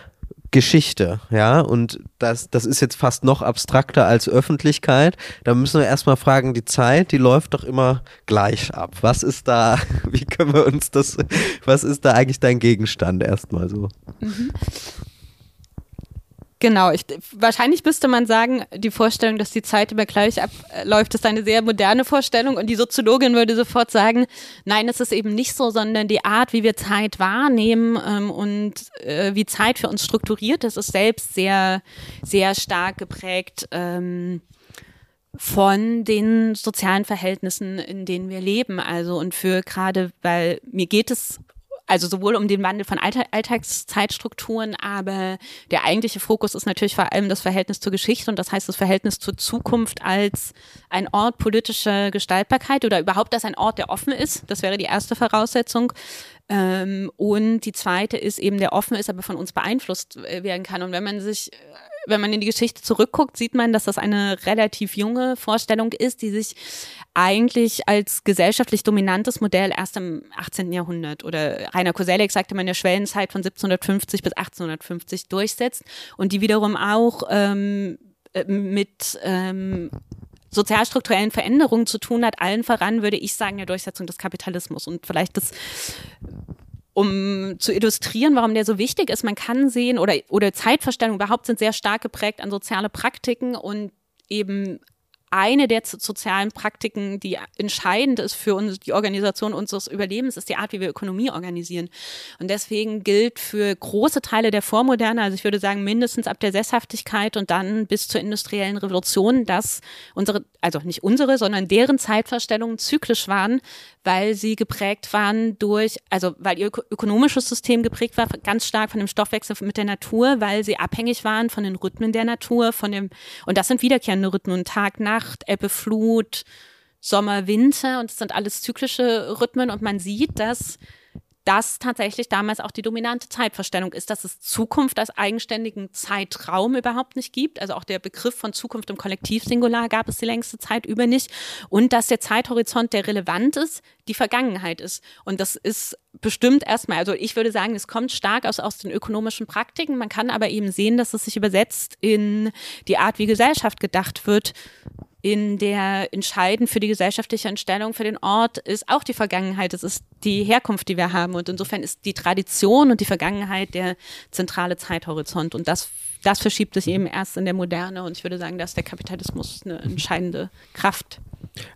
Geschichte, ja, und das, das ist jetzt fast noch abstrakter als Öffentlichkeit. Da müssen wir erstmal fragen, die Zeit, die läuft doch immer gleich ab. Was ist da, wie können wir uns das, was ist da eigentlich dein Gegenstand erstmal so? Mhm. Genau, ich, wahrscheinlich müsste man sagen, die Vorstellung, dass die Zeit immer gleich abläuft, ist eine sehr moderne Vorstellung und die Soziologin würde sofort sagen, nein, es ist eben nicht so, sondern die Art, wie wir Zeit wahrnehmen ähm, und äh, wie Zeit für uns strukturiert ist, ist selbst sehr, sehr stark geprägt. Ähm, von den sozialen Verhältnissen, in denen wir leben. Also und für gerade, weil mir geht es also sowohl um den Wandel von Alltag, Alltagszeitstrukturen, aber der eigentliche Fokus ist natürlich vor allem das Verhältnis zur Geschichte und das heißt das Verhältnis zur Zukunft als ein Ort politischer Gestaltbarkeit oder überhaupt als ein Ort, der offen ist. Das wäre die erste Voraussetzung. Ähm, und die zweite ist eben, der offen ist, aber von uns beeinflusst äh, werden kann. Und wenn man sich wenn man in die Geschichte zurückguckt, sieht man, dass das eine relativ junge Vorstellung ist, die sich eigentlich als gesellschaftlich dominantes Modell erst im 18. Jahrhundert oder Rainer Koselleck sagte man in der Schwellenzeit von 1750 bis 1850 durchsetzt und die wiederum auch ähm, äh, mit ähm, sozialstrukturellen Veränderungen zu tun hat, allen voran würde ich sagen, der Durchsetzung des Kapitalismus und vielleicht das um zu illustrieren, warum der so wichtig ist. Man kann sehen, oder, oder Zeitverstellungen überhaupt sind sehr stark geprägt an soziale Praktiken und eben eine der sozialen Praktiken, die entscheidend ist für uns, die Organisation unseres Überlebens, ist die Art, wie wir Ökonomie organisieren. Und deswegen gilt für große Teile der Vormoderne, also ich würde sagen mindestens ab der Sesshaftigkeit und dann bis zur industriellen Revolution, dass unsere, also nicht unsere, sondern deren Zeitvorstellungen zyklisch waren, weil sie geprägt waren durch, also weil ihr ökonomisches System geprägt war, ganz stark von dem Stoffwechsel mit der Natur, weil sie abhängig waren von den Rhythmen der Natur, von dem, und das sind wiederkehrende Rhythmen, Tag, Nacht, Ebbe, Flut, Sommer, Winter, und das sind alles zyklische Rhythmen, und man sieht, dass das tatsächlich damals auch die dominante Zeitvorstellung ist, dass es Zukunft als eigenständigen Zeitraum überhaupt nicht gibt. Also auch der Begriff von Zukunft im Kollektivsingular gab es die längste Zeit über nicht. Und dass der Zeithorizont, der relevant ist, die Vergangenheit ist. Und das ist bestimmt erstmal, also ich würde sagen, es kommt stark aus, aus den ökonomischen Praktiken. Man kann aber eben sehen, dass es sich übersetzt in die Art, wie Gesellschaft gedacht wird in der entscheidend für die gesellschaftliche Entstellung für den Ort ist auch die Vergangenheit. Es ist die Herkunft, die wir haben. Und insofern ist die Tradition und die Vergangenheit der zentrale Zeithorizont. Und das, das verschiebt sich eben erst in der Moderne. Und ich würde sagen, dass der Kapitalismus eine entscheidende Kraft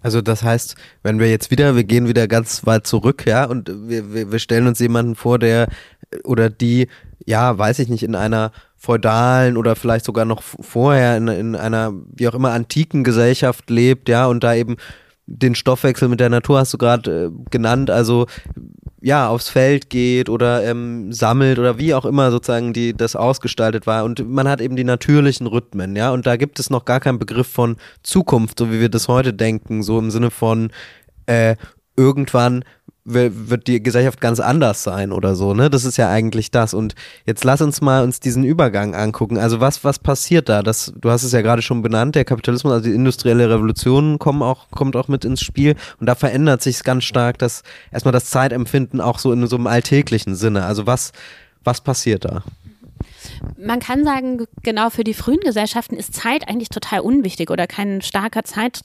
also das heißt, wenn wir jetzt wieder, wir gehen wieder ganz weit zurück, ja, und wir, wir, wir stellen uns jemanden vor, der oder die, ja, weiß ich nicht, in einer feudalen oder vielleicht sogar noch vorher in, in einer, wie auch immer, antiken Gesellschaft lebt, ja, und da eben den Stoffwechsel mit der Natur hast du gerade äh, genannt, also ja, aufs Feld geht oder ähm, sammelt oder wie auch immer sozusagen die das ausgestaltet war. Und man hat eben die natürlichen Rhythmen, ja, und da gibt es noch gar keinen Begriff von Zukunft, so wie wir das heute denken, so im Sinne von äh, irgendwann wird die Gesellschaft ganz anders sein oder so, ne? Das ist ja eigentlich das. Und jetzt lass uns mal uns diesen Übergang angucken. Also was, was passiert da? Das, du hast es ja gerade schon benannt, der Kapitalismus, also die industrielle Revolution kommen auch, kommt auch mit ins Spiel. Und da verändert sich ganz stark das, erstmal das Zeitempfinden auch so in so einem alltäglichen Sinne. Also was, was passiert da? Man kann sagen, genau für die frühen Gesellschaften ist Zeit eigentlich total unwichtig oder kein starker Zeit,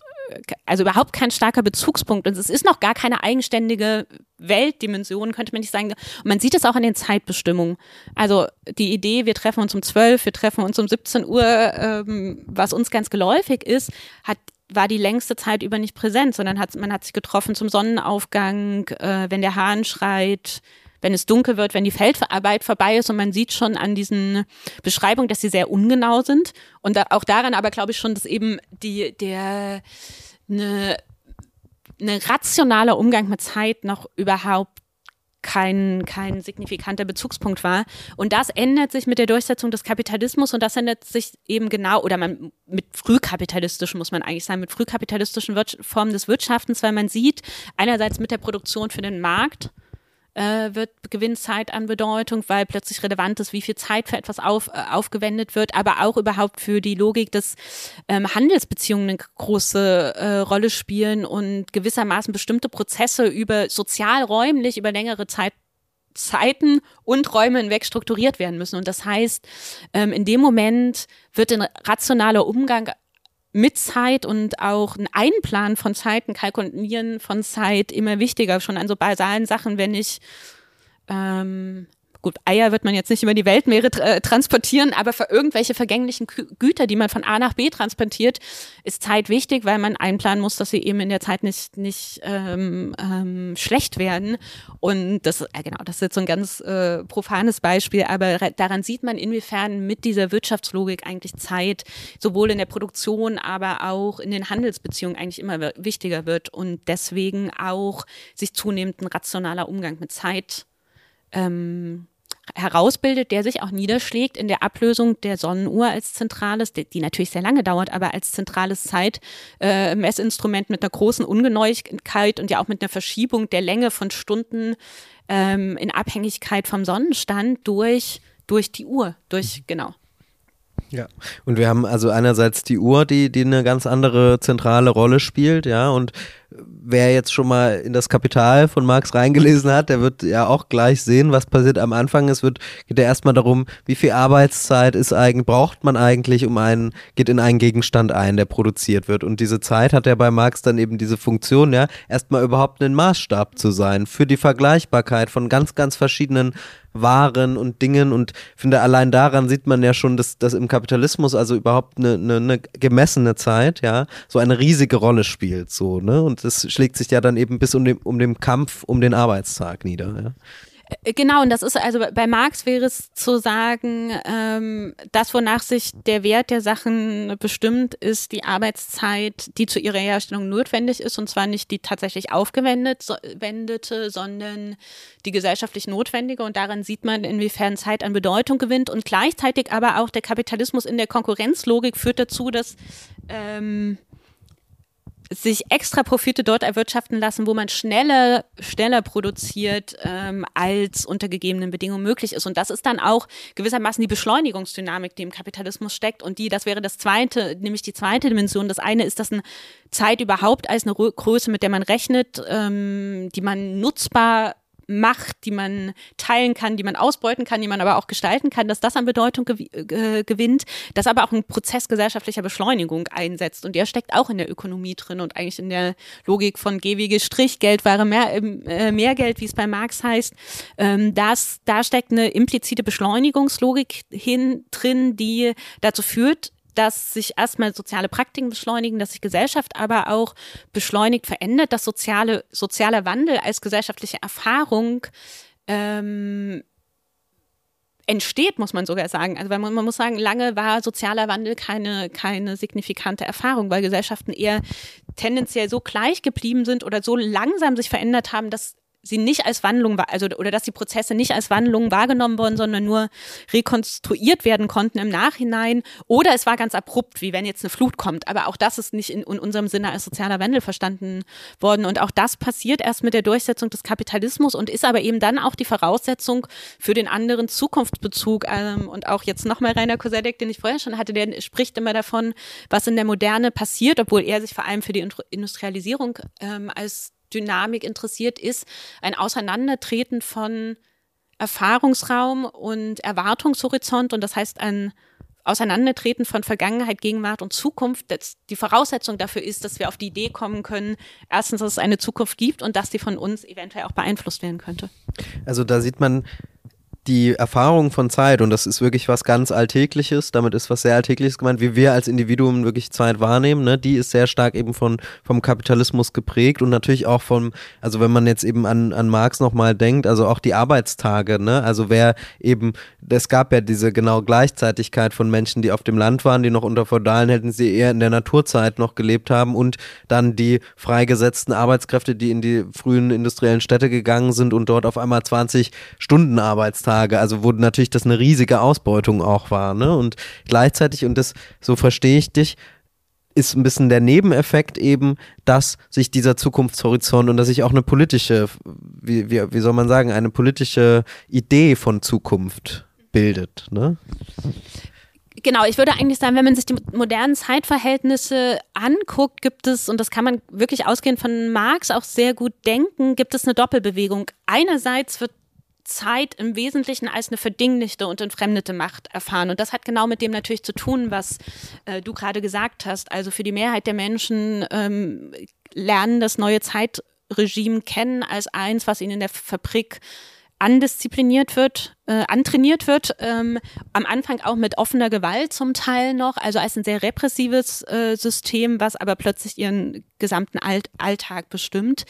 also überhaupt kein starker Bezugspunkt und es ist noch gar keine eigenständige Weltdimension, könnte man nicht sagen. Und man sieht es auch an den Zeitbestimmungen. Also die Idee, wir treffen uns um 12, wir treffen uns um 17 Uhr, ähm, was uns ganz geläufig ist, hat war die längste Zeit über nicht präsent, sondern hat, man hat sich getroffen zum Sonnenaufgang, äh, wenn der Hahn schreit, wenn es dunkel wird, wenn die Feldarbeit vorbei ist und man sieht schon an diesen Beschreibungen, dass sie sehr ungenau sind und da, auch daran aber glaube ich schon, dass eben die der eine eine rationaler Umgang mit Zeit noch überhaupt kein, kein signifikanter Bezugspunkt war. Und das ändert sich mit der Durchsetzung des Kapitalismus und das ändert sich eben genau, oder man, mit frühkapitalistischen muss man eigentlich sagen, mit frühkapitalistischen Formen des Wirtschaftens, weil man sieht, einerseits mit der Produktion für den Markt, äh, wird gewinnt Zeit an Bedeutung, weil plötzlich relevant ist, wie viel Zeit für etwas auf, äh, aufgewendet wird, aber auch überhaupt für die Logik, dass ähm, Handelsbeziehungen eine große äh, Rolle spielen und gewissermaßen bestimmte Prozesse über sozialräumlich über längere Zeit Zeiten und Räume hinweg strukturiert werden müssen. Und das heißt, ähm, in dem Moment wird ein rationaler Umgang mit Zeit und auch ein Einplan von Zeit, ein Kalkulieren von Zeit immer wichtiger, schon an so basalen Sachen, wenn ich ähm, gut, Eier wird man jetzt nicht über die Weltmeere tra äh, transportieren, aber für irgendwelche vergänglichen Gü Güter, die man von A nach B transportiert, ist Zeit wichtig, weil man einplanen muss, dass sie eben in der Zeit nicht, nicht ähm, ähm, schlecht werden. Und das, äh, genau, das ist jetzt so ein ganz äh, profanes Beispiel, aber daran sieht man, inwiefern mit dieser Wirtschaftslogik eigentlich Zeit sowohl in der Produktion, aber auch in den Handelsbeziehungen eigentlich immer wichtiger wird und deswegen auch sich zunehmend ein rationaler Umgang mit Zeit ähm, herausbildet, der sich auch niederschlägt in der Ablösung der Sonnenuhr als zentrales, die natürlich sehr lange dauert, aber als zentrales Zeitmessinstrument äh, mit einer großen Ungenauigkeit und ja auch mit einer Verschiebung der Länge von Stunden ähm, in Abhängigkeit vom Sonnenstand durch, durch die Uhr, durch, mhm. genau. Ja, und wir haben also einerseits die Uhr, die, die eine ganz andere zentrale Rolle spielt, ja, und wer jetzt schon mal in das Kapital von Marx reingelesen hat, der wird ja auch gleich sehen, was passiert am Anfang. Es wird, geht ja erstmal darum, wie viel Arbeitszeit ist eigentlich, braucht man eigentlich, um einen, geht in einen Gegenstand ein, der produziert wird. Und diese Zeit hat ja bei Marx dann eben diese Funktion, ja, erstmal überhaupt ein Maßstab zu sein für die Vergleichbarkeit von ganz, ganz verschiedenen waren und Dingen und finde allein daran sieht man ja schon, dass, dass im Kapitalismus also überhaupt eine, eine, eine gemessene Zeit, ja, so eine riesige Rolle spielt, so, ne, und das schlägt sich ja dann eben bis um den, um den Kampf um den Arbeitstag nieder, ja. Äh, genau, und das ist also bei Marx wäre es zu sagen, ähm, das, wonach sich der Wert der Sachen bestimmt, ist die Arbeitszeit, die zu ihrer Herstellung notwendig ist, und zwar nicht die tatsächlich aufgewendete, sondern die gesellschaftlich notwendige. Und daran sieht man, inwiefern Zeit an Bedeutung gewinnt. Und gleichzeitig aber auch der Kapitalismus in der Konkurrenzlogik führt dazu, dass ähm, sich extra Profite dort erwirtschaften lassen, wo man schneller, schneller produziert, ähm, als unter gegebenen Bedingungen möglich ist. Und das ist dann auch gewissermaßen die Beschleunigungsdynamik, die im Kapitalismus steckt. Und die, das wäre das zweite, nämlich die zweite Dimension. Das eine ist, dass eine Zeit überhaupt als eine Größe, mit der man rechnet, ähm, die man nutzbar Macht, die man teilen kann, die man ausbeuten kann, die man aber auch gestalten kann, dass das an Bedeutung gew äh, gewinnt, dass aber auch ein Prozess gesellschaftlicher Beschleunigung einsetzt. Und der steckt auch in der Ökonomie drin und eigentlich in der Logik von GWG Strich, Geld, Ware, mehr, äh, mehr Geld, wie es bei Marx heißt. Ähm, das, da steckt eine implizite Beschleunigungslogik hin drin, die dazu führt, dass sich erstmal soziale Praktiken beschleunigen, dass sich Gesellschaft aber auch beschleunigt verändert, dass soziale, sozialer Wandel als gesellschaftliche Erfahrung ähm, entsteht, muss man sogar sagen. Also weil man, man, muss sagen, lange war sozialer Wandel keine, keine signifikante Erfahrung, weil Gesellschaften eher tendenziell so gleich geblieben sind oder so langsam sich verändert haben, dass sie nicht als Wandlung, also oder dass die Prozesse nicht als Wandlung wahrgenommen wurden, sondern nur rekonstruiert werden konnten im Nachhinein. Oder es war ganz abrupt, wie wenn jetzt eine Flut kommt. Aber auch das ist nicht in, in unserem Sinne als sozialer Wandel verstanden worden. Und auch das passiert erst mit der Durchsetzung des Kapitalismus und ist aber eben dann auch die Voraussetzung für den anderen Zukunftsbezug. Ähm, und auch jetzt nochmal Rainer Koselleck, den ich vorher schon hatte, der spricht immer davon, was in der Moderne passiert, obwohl er sich vor allem für die Industrialisierung ähm, als Dynamik interessiert, ist ein Auseinandertreten von Erfahrungsraum und Erwartungshorizont und das heißt ein Auseinandertreten von Vergangenheit, Gegenwart und Zukunft. Das, die Voraussetzung dafür ist, dass wir auf die Idee kommen können, erstens, dass es eine Zukunft gibt und dass die von uns eventuell auch beeinflusst werden könnte. Also da sieht man, die Erfahrung von Zeit, und das ist wirklich was ganz Alltägliches, damit ist was sehr Alltägliches gemeint, wie wir als Individuum wirklich Zeit wahrnehmen, ne, die ist sehr stark eben von, vom Kapitalismus geprägt und natürlich auch vom, also wenn man jetzt eben an, an Marx nochmal denkt, also auch die Arbeitstage, ne, also wer eben, es gab ja diese genau Gleichzeitigkeit von Menschen, die auf dem Land waren, die noch unter feudalen hätten sie eher in der Naturzeit noch gelebt haben und dann die freigesetzten Arbeitskräfte, die in die frühen industriellen Städte gegangen sind und dort auf einmal 20 Stunden Arbeitstage Tage, also wo natürlich das eine riesige Ausbeutung auch war, ne? Und gleichzeitig, und das, so verstehe ich dich, ist ein bisschen der Nebeneffekt eben, dass sich dieser Zukunftshorizont und dass sich auch eine politische, wie, wie, wie soll man sagen, eine politische Idee von Zukunft bildet. Ne? Genau, ich würde eigentlich sagen, wenn man sich die modernen Zeitverhältnisse anguckt, gibt es, und das kann man wirklich ausgehend von Marx auch sehr gut denken, gibt es eine Doppelbewegung. Einerseits wird Zeit im Wesentlichen als eine verdinglichte und entfremdete Macht erfahren. Und das hat genau mit dem natürlich zu tun, was äh, du gerade gesagt hast. Also für die Mehrheit der Menschen ähm, lernen das neue Zeitregime kennen als eins, was ihnen in der Fabrik andiszipliniert wird, äh, antrainiert wird, ähm, am Anfang auch mit offener Gewalt zum Teil noch, also als ein sehr repressives äh, System, was aber plötzlich ihren gesamten Alt Alltag bestimmt.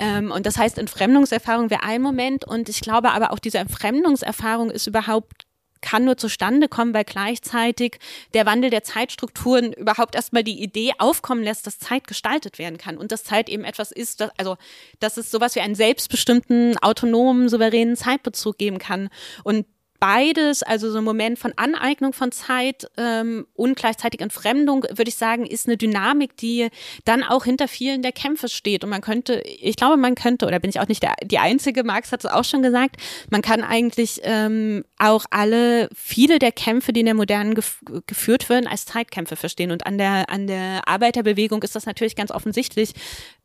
Ähm, und das heißt, Entfremdungserfahrung wäre ein Moment und ich glaube aber auch diese Entfremdungserfahrung ist überhaupt kann nur zustande kommen, weil gleichzeitig der Wandel der Zeitstrukturen überhaupt erstmal die Idee aufkommen lässt, dass Zeit gestaltet werden kann und dass Zeit eben etwas ist, dass, also dass es sowas wie einen selbstbestimmten, autonomen, souveränen Zeitbezug geben kann. Und beides, also so ein Moment von Aneignung von Zeit ähm, und gleichzeitig Entfremdung, würde ich sagen, ist eine Dynamik, die dann auch hinter vielen der Kämpfe steht. Und man könnte, ich glaube, man könnte, oder bin ich auch nicht der, die Einzige, Marx hat es auch schon gesagt, man kann eigentlich ähm, auch alle, viele der Kämpfe, die in der Modernen gef geführt werden, als Zeitkämpfe verstehen. Und an der, an der Arbeiterbewegung ist das natürlich ganz offensichtlich.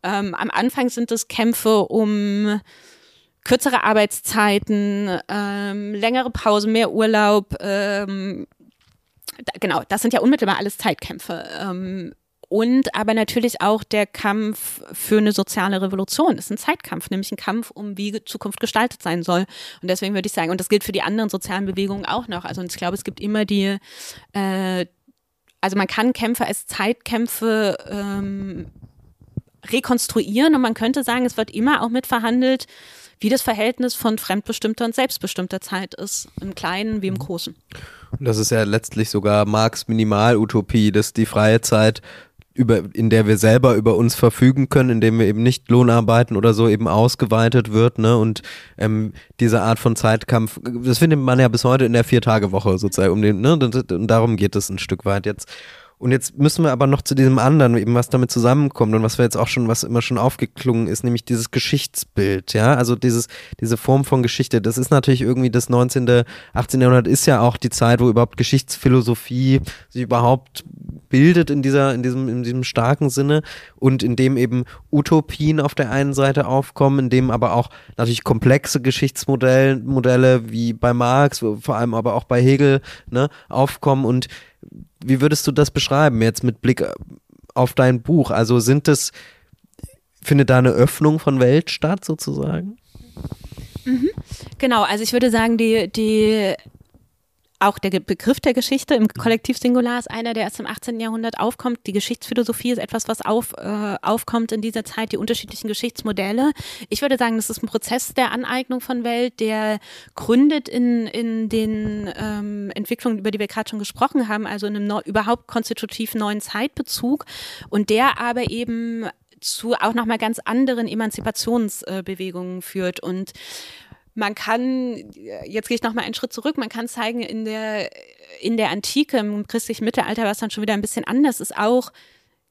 Ähm, am Anfang sind es Kämpfe um kürzere Arbeitszeiten, ähm, längere Pausen, mehr Urlaub. Ähm, da, genau, das sind ja unmittelbar alles Zeitkämpfe. Ähm, und aber natürlich auch der Kampf für eine soziale Revolution ist ein Zeitkampf, nämlich ein Kampf um wie Zukunft gestaltet sein soll. Und deswegen würde ich sagen, und das gilt für die anderen sozialen Bewegungen auch noch. Also ich glaube, es gibt immer die, äh, also man kann Kämpfe als Zeitkämpfe ähm, rekonstruieren und man könnte sagen, es wird immer auch mitverhandelt, wie das Verhältnis von fremdbestimmter und selbstbestimmter Zeit ist, im Kleinen wie im Großen. Und das ist ja letztlich sogar Marx Minimalutopie, dass die freie Zeit über, in der wir selber über uns verfügen können, indem wir eben nicht Lohn arbeiten oder so eben ausgeweitet wird, ne? Und ähm, diese Art von Zeitkampf, das findet man ja bis heute in der Vier-Tage-Woche sozusagen, um den, ne? Und darum geht es ein Stück weit jetzt. Und jetzt müssen wir aber noch zu diesem anderen, eben was damit zusammenkommt und was wir jetzt auch schon, was immer schon aufgeklungen ist, nämlich dieses Geschichtsbild, ja, also dieses, diese Form von Geschichte. Das ist natürlich irgendwie das 19., 18. Jahrhundert ist ja auch die Zeit, wo überhaupt Geschichtsphilosophie sich überhaupt bildet in dieser, in diesem, in diesem starken Sinne und in dem eben Utopien auf der einen Seite aufkommen, in dem aber auch natürlich komplexe Geschichtsmodelle, Modelle wie bei Marx, vor allem aber auch bei Hegel, ne, aufkommen und wie würdest du das beschreiben jetzt mit Blick auf dein Buch? Also sind es, findet da eine Öffnung von Welt statt sozusagen? Mhm. Genau, also ich würde sagen, die, die auch der Begriff der Geschichte im Kollektivsingular ist einer, der erst im 18. Jahrhundert aufkommt. Die Geschichtsphilosophie ist etwas, was auf, äh, aufkommt in dieser Zeit, die unterschiedlichen Geschichtsmodelle. Ich würde sagen, das ist ein Prozess der Aneignung von Welt, der gründet in, in den ähm, Entwicklungen, über die wir gerade schon gesprochen haben, also in einem neu, überhaupt konstitutiv neuen Zeitbezug und der aber eben zu auch nochmal ganz anderen Emanzipationsbewegungen äh, führt und man kann, jetzt gehe ich noch mal einen Schritt zurück, man kann zeigen, in der, in der Antike, im christlichen Mittelalter, was dann schon wieder ein bisschen anders ist, auch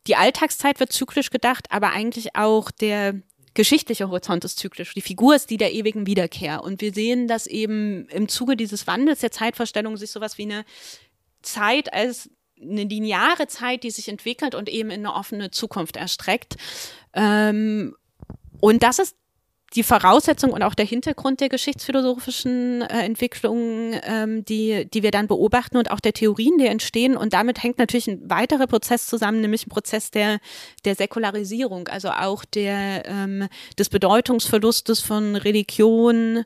die Alltagszeit wird zyklisch gedacht, aber eigentlich auch der geschichtliche Horizont ist zyklisch. Die Figur ist die der ewigen Wiederkehr. Und wir sehen, dass eben im Zuge dieses Wandels der Zeitvorstellung sich sowas wie eine Zeit als eine lineare Zeit, die sich entwickelt und eben in eine offene Zukunft erstreckt. Ähm, und das ist die Voraussetzung und auch der Hintergrund der geschichtsphilosophischen äh, Entwicklungen, ähm, die, die wir dann beobachten und auch der Theorien, die entstehen. Und damit hängt natürlich ein weiterer Prozess zusammen, nämlich ein Prozess der, der Säkularisierung, also auch der, ähm, des Bedeutungsverlustes von Religion,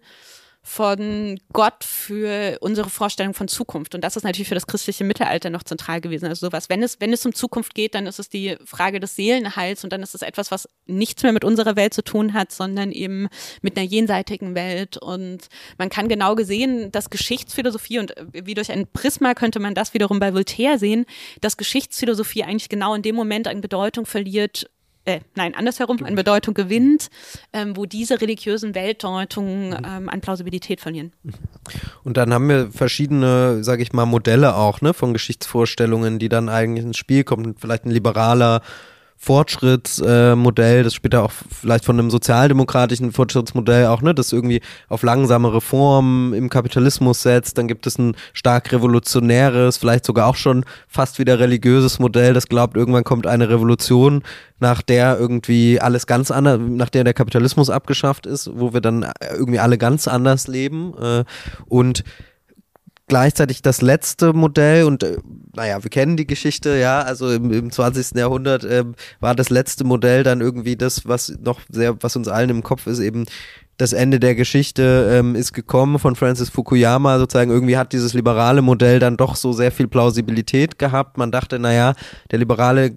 von Gott für unsere Vorstellung von Zukunft. Und das ist natürlich für das christliche Mittelalter noch zentral gewesen. Also sowas, wenn es, wenn es um Zukunft geht, dann ist es die Frage des Seelenheils und dann ist es etwas, was nichts mehr mit unserer Welt zu tun hat, sondern eben mit einer jenseitigen Welt. Und man kann genau gesehen, dass Geschichtsphilosophie und wie durch ein Prisma könnte man das wiederum bei Voltaire sehen, dass Geschichtsphilosophie eigentlich genau in dem Moment an Bedeutung verliert, äh, nein, andersherum, an Bedeutung gewinnt, ähm, wo diese religiösen Weltdeutungen mhm. ähm, an Plausibilität verlieren. Und dann haben wir verschiedene, sage ich mal, Modelle auch, ne, von Geschichtsvorstellungen, die dann eigentlich ins Spiel kommen. Vielleicht ein liberaler Fortschrittsmodell, äh, das später auch vielleicht von einem sozialdemokratischen Fortschrittsmodell auch, ne, das irgendwie auf langsame Reformen im Kapitalismus setzt. Dann gibt es ein stark revolutionäres, vielleicht sogar auch schon fast wieder religiöses Modell, das glaubt, irgendwann kommt eine Revolution, nach der irgendwie alles ganz anders, nach der der Kapitalismus abgeschafft ist, wo wir dann irgendwie alle ganz anders leben. Äh, und gleichzeitig das letzte Modell und äh, naja, wir kennen die Geschichte, ja, also im, im 20. Jahrhundert äh, war das letzte Modell dann irgendwie das, was noch sehr, was uns allen im Kopf ist, eben das Ende der Geschichte ähm, ist gekommen von Francis Fukuyama, sozusagen irgendwie hat dieses liberale Modell dann doch so sehr viel Plausibilität gehabt. Man dachte, naja, der liberale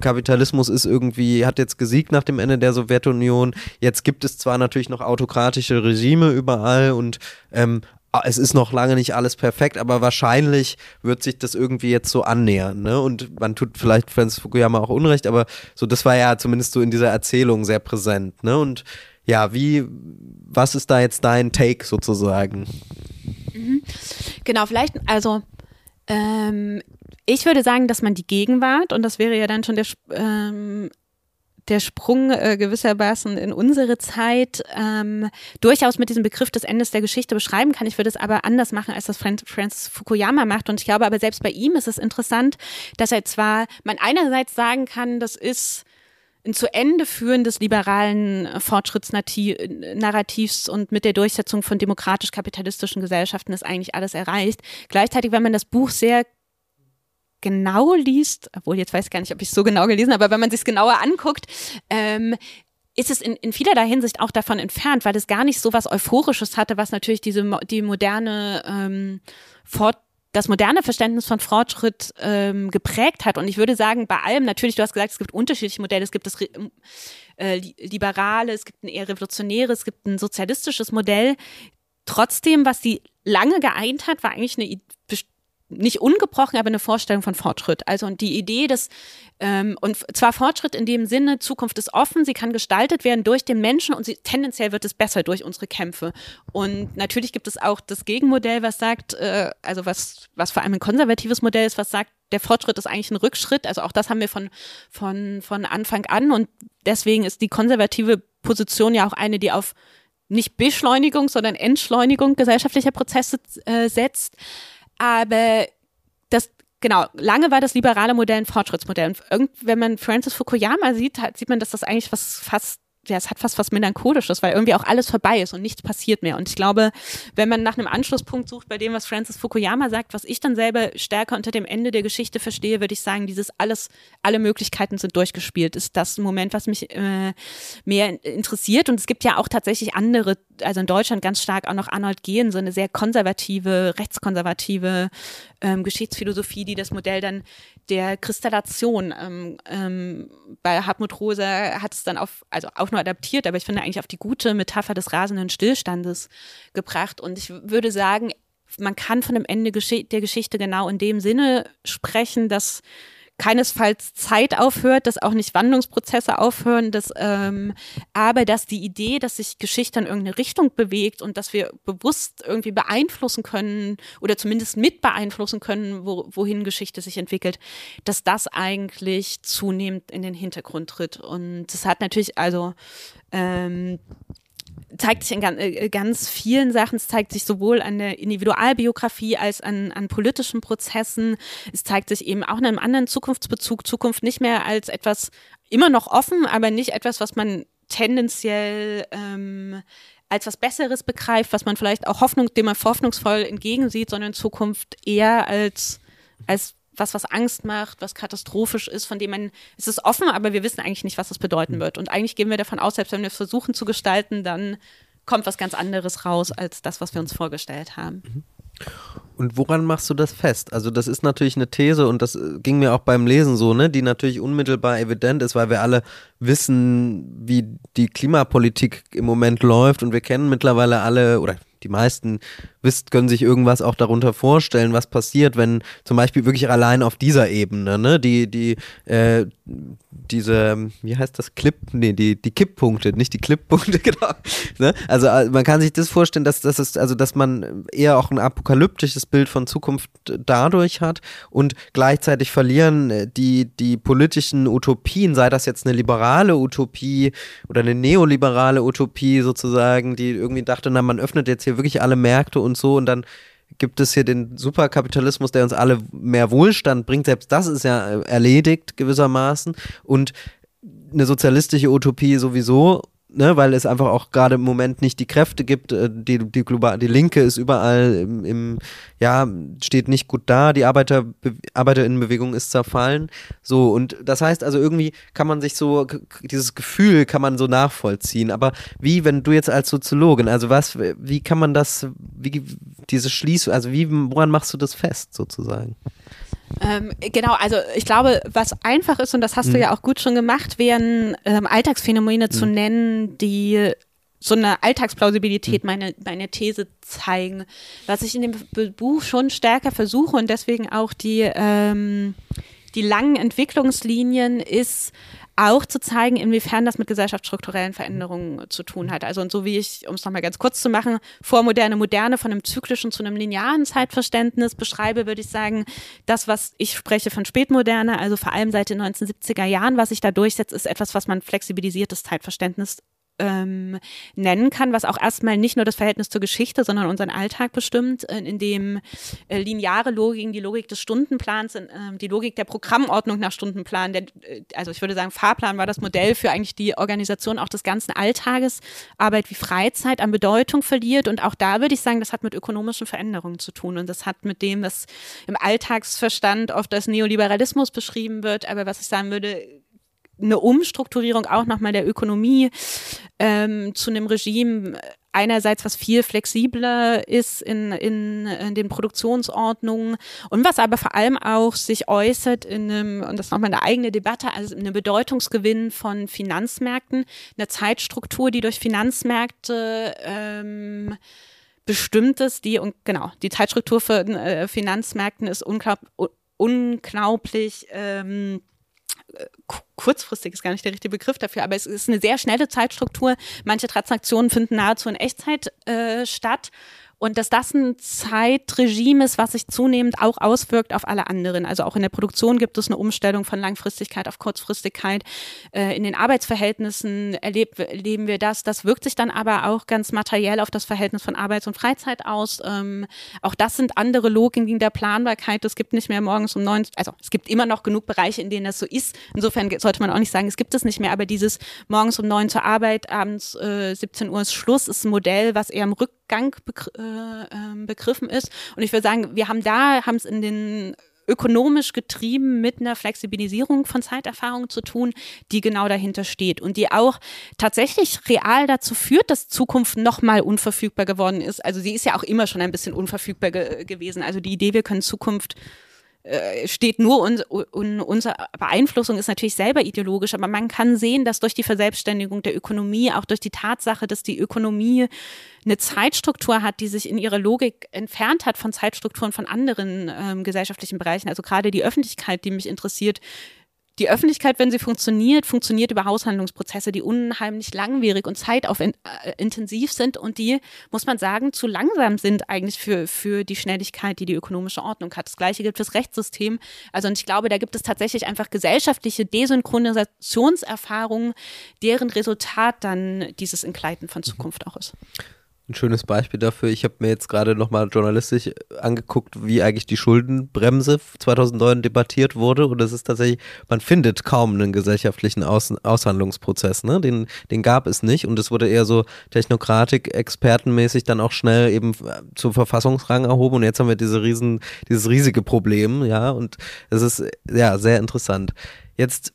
Kapitalismus ist irgendwie, hat jetzt gesiegt nach dem Ende der Sowjetunion. Jetzt gibt es zwar natürlich noch autokratische Regime überall und ähm, es ist noch lange nicht alles perfekt, aber wahrscheinlich wird sich das irgendwie jetzt so annähern. Ne? Und man tut vielleicht Francis Fukuyama auch Unrecht, aber so, das war ja zumindest so in dieser Erzählung sehr präsent. Ne? Und ja, wie, was ist da jetzt dein Take sozusagen? Mhm. Genau, vielleicht, also ähm, ich würde sagen, dass man die Gegenwart, und das wäre ja dann schon der ähm, der Sprung äh, gewissermaßen in unsere Zeit ähm, durchaus mit diesem Begriff des Endes der Geschichte beschreiben kann. Ich würde es aber anders machen, als das Francis Fukuyama macht. Und ich glaube aber selbst bei ihm ist es interessant, dass er zwar man einerseits sagen kann, das ist ein zu Ende führen des liberalen Fortschrittsnarrativs und mit der Durchsetzung von demokratisch-kapitalistischen Gesellschaften ist eigentlich alles erreicht. Gleichzeitig, wenn man das Buch sehr genau liest, obwohl jetzt weiß ich gar nicht, ob ich es so genau gelesen habe, aber wenn man sich genauer anguckt, ähm, ist es in, in vielerlei Hinsicht auch davon entfernt, weil es gar nicht so was Euphorisches hatte, was natürlich diese die moderne ähm, Fort das moderne Verständnis von Fortschritt ähm, geprägt hat. Und ich würde sagen, bei allem, natürlich, du hast gesagt, es gibt unterschiedliche Modelle, es gibt das äh, Liberale, es gibt ein eher revolutionäres, es gibt ein sozialistisches Modell. Trotzdem, was sie lange geeint hat, war eigentlich eine nicht ungebrochen, aber eine Vorstellung von Fortschritt. Also und die Idee, dass ähm, und zwar Fortschritt in dem Sinne, Zukunft ist offen, sie kann gestaltet werden durch den Menschen und sie, tendenziell wird es besser durch unsere Kämpfe. Und natürlich gibt es auch das Gegenmodell, was sagt, äh, also was was vor allem ein konservatives Modell ist, was sagt, der Fortschritt ist eigentlich ein Rückschritt. Also auch das haben wir von von von Anfang an und deswegen ist die konservative Position ja auch eine, die auf nicht Beschleunigung, sondern Entschleunigung gesellschaftlicher Prozesse äh, setzt. Aber das, genau, lange war das liberale Modell ein Fortschrittsmodell. Und irgend, wenn man Francis Fukuyama sieht, sieht man, dass das eigentlich was fast ja, es hat fast was Melancholisches, weil irgendwie auch alles vorbei ist und nichts passiert mehr. Und ich glaube, wenn man nach einem Anschlusspunkt sucht bei dem, was Francis Fukuyama sagt, was ich dann selber stärker unter dem Ende der Geschichte verstehe, würde ich sagen, dieses alles, alle Möglichkeiten sind durchgespielt, ist das Moment, was mich äh, mehr interessiert. Und es gibt ja auch tatsächlich andere, also in Deutschland ganz stark auch noch Arnold Gehn, so eine sehr konservative, rechtskonservative ähm, Geschichtsphilosophie, die das Modell dann der Kristallation ähm, ähm, bei Hartmut Rosa hat es dann auf, also auch nur adaptiert, aber ich finde eigentlich auf die gute Metapher des rasenden Stillstandes gebracht. Und ich würde sagen, man kann von dem Ende der Geschichte genau in dem Sinne sprechen, dass keinesfalls Zeit aufhört, dass auch nicht Wandlungsprozesse aufhören, dass, ähm, aber dass die Idee, dass sich Geschichte in irgendeine Richtung bewegt und dass wir bewusst irgendwie beeinflussen können oder zumindest mit beeinflussen können, wo, wohin Geschichte sich entwickelt, dass das eigentlich zunehmend in den Hintergrund tritt. Und das hat natürlich also ähm, zeigt sich in äh, ganz vielen Sachen. Es zeigt sich sowohl an der Individualbiografie als an, an politischen Prozessen. Es zeigt sich eben auch in einem anderen Zukunftsbezug. Zukunft nicht mehr als etwas immer noch offen, aber nicht etwas, was man tendenziell ähm, als was Besseres begreift, was man vielleicht auch Hoffnung, dem man hoffnungsvoll entgegensieht, sondern Zukunft eher als als was, was Angst macht, was katastrophisch ist, von dem man, es ist offen, aber wir wissen eigentlich nicht, was das bedeuten hm. wird. Und eigentlich gehen wir davon aus, selbst wenn wir es versuchen zu gestalten, dann kommt was ganz anderes raus als das, was wir uns vorgestellt haben. Mhm. Und woran machst du das fest? Also das ist natürlich eine These und das äh, ging mir auch beim Lesen so, ne, die natürlich unmittelbar evident ist, weil wir alle wissen, wie die Klimapolitik im Moment läuft und wir kennen mittlerweile alle oder die meisten wisst, können sich irgendwas auch darunter vorstellen, was passiert, wenn zum Beispiel wirklich allein auf dieser Ebene, ne, die, die, äh, diese, wie heißt das, Clip, nee, die, die Kipppunkte, nicht die Clippunkte, genau. Ne? Also äh, man kann sich das vorstellen, dass das ist, also dass man eher auch ein apokalyptisches Bild von Zukunft dadurch hat und gleichzeitig verlieren äh, die, die politischen Utopien, sei das jetzt eine liberale Utopie oder eine neoliberale Utopie sozusagen, die irgendwie dachte, na, man öffnet jetzt hier wirklich alle Märkte und so und dann gibt es hier den Superkapitalismus, der uns alle mehr Wohlstand bringt. Selbst das ist ja äh, erledigt gewissermaßen. Und eine sozialistische Utopie sowieso ne, weil es einfach auch gerade im Moment nicht die Kräfte gibt. Äh, die, die, global, die Linke ist überall im, im, ja, steht nicht gut da, die Arbeiter, Arbeiterinnenbewegung ist zerfallen. So, und das heißt also irgendwie kann man sich so, dieses Gefühl kann man so nachvollziehen. Aber wie, wenn du jetzt als Soziologin, also was, wie kann man das, wie, diese Schließung, also wie, woran machst du das fest sozusagen? Ähm, genau, also ich glaube, was einfach ist, und das hast mhm. du ja auch gut schon gemacht, wären ähm, Alltagsphänomene mhm. zu nennen, die so eine Alltagsplausibilität mhm. meine, meine These zeigen. Was ich in dem Buch schon stärker versuche und deswegen auch die, ähm, die langen Entwicklungslinien ist, auch zu zeigen, inwiefern das mit gesellschaftsstrukturellen Veränderungen zu tun hat. Also und so wie ich, um es nochmal ganz kurz zu machen, vormoderne Moderne von einem zyklischen zu einem linearen Zeitverständnis beschreibe, würde ich sagen, das, was ich spreche von Spätmoderne, also vor allem seit den 1970er Jahren, was sich da durchsetzt, ist etwas, was man flexibilisiertes Zeitverständnis ähm, nennen kann, was auch erstmal nicht nur das Verhältnis zur Geschichte, sondern unseren Alltag bestimmt, äh, in dem äh, lineare Logiken, die Logik des Stundenplans, äh, die Logik der Programmordnung nach Stundenplan, der, äh, also ich würde sagen, Fahrplan war das Modell für eigentlich die Organisation auch des ganzen Alltages, Arbeit wie Freizeit an Bedeutung verliert. Und auch da würde ich sagen, das hat mit ökonomischen Veränderungen zu tun. Und das hat mit dem, was im Alltagsverstand oft als Neoliberalismus beschrieben wird, aber was ich sagen würde, eine Umstrukturierung auch nochmal der Ökonomie ähm, zu einem Regime einerseits, was viel flexibler ist in, in, in, den Produktionsordnungen und was aber vor allem auch sich äußert in einem, und das ist nochmal eine eigene Debatte, also in einem Bedeutungsgewinn von Finanzmärkten, eine Zeitstruktur, die durch Finanzmärkte ähm, bestimmt ist, die, und genau, die Zeitstruktur für äh, Finanzmärkten ist unglaub, unglaublich ähm, kurzfristig ist gar nicht der richtige Begriff dafür, aber es ist eine sehr schnelle Zeitstruktur. Manche Transaktionen finden nahezu in Echtzeit äh, statt und dass das ein Zeitregime ist, was sich zunehmend auch auswirkt auf alle anderen. Also auch in der Produktion gibt es eine Umstellung von Langfristigkeit auf Kurzfristigkeit. Äh, in den Arbeitsverhältnissen erleb, erleben wir das. Das wirkt sich dann aber auch ganz materiell auf das Verhältnis von Arbeits- und Freizeit aus. Ähm, auch das sind andere Logiken der Planbarkeit. Es gibt nicht mehr morgens um neun, also es gibt immer noch genug Bereiche, in denen das so ist. Insofern sollte man auch nicht sagen, es gibt es nicht mehr, aber dieses morgens um neun zur Arbeit, abends äh, 17 Uhr ist Schluss, ist ein Modell, was eher im Rückgang äh, äh, begriffen ist. Und ich würde sagen, wir haben da, haben es in den ökonomisch getrieben mit einer Flexibilisierung von Zeiterfahrung zu tun, die genau dahinter steht und die auch tatsächlich real dazu führt, dass Zukunft nochmal unverfügbar geworden ist. Also sie ist ja auch immer schon ein bisschen unverfügbar ge gewesen. Also die Idee, wir können Zukunft äh, steht nur und, und unsere Beeinflussung ist natürlich selber ideologisch, aber man kann sehen, dass durch die Verselbstständigung der Ökonomie, auch durch die Tatsache, dass die Ökonomie eine Zeitstruktur hat, die sich in ihrer Logik entfernt hat von Zeitstrukturen von anderen ähm, gesellschaftlichen Bereichen, also gerade die Öffentlichkeit, die mich interessiert, die Öffentlichkeit, wenn sie funktioniert, funktioniert über Haushandlungsprozesse, die unheimlich langwierig und zeitintensiv sind und die, muss man sagen, zu langsam sind eigentlich für, für die Schnelligkeit, die die ökonomische Ordnung hat. Das Gleiche gilt fürs Rechtssystem. Also und ich glaube, da gibt es tatsächlich einfach gesellschaftliche Desynchronisationserfahrungen, deren Resultat dann dieses Entgleiten von Zukunft auch ist ein schönes Beispiel dafür. Ich habe mir jetzt gerade nochmal journalistisch angeguckt, wie eigentlich die Schuldenbremse 2009 debattiert wurde. Und es ist tatsächlich, man findet kaum einen gesellschaftlichen Aus Aushandlungsprozess. Ne? Den, den gab es nicht. Und es wurde eher so Technokratik, expertenmäßig dann auch schnell eben zum Verfassungsrang erhoben. Und jetzt haben wir diese riesen, dieses riesige Problem. Ja, und es ist ja sehr interessant. Jetzt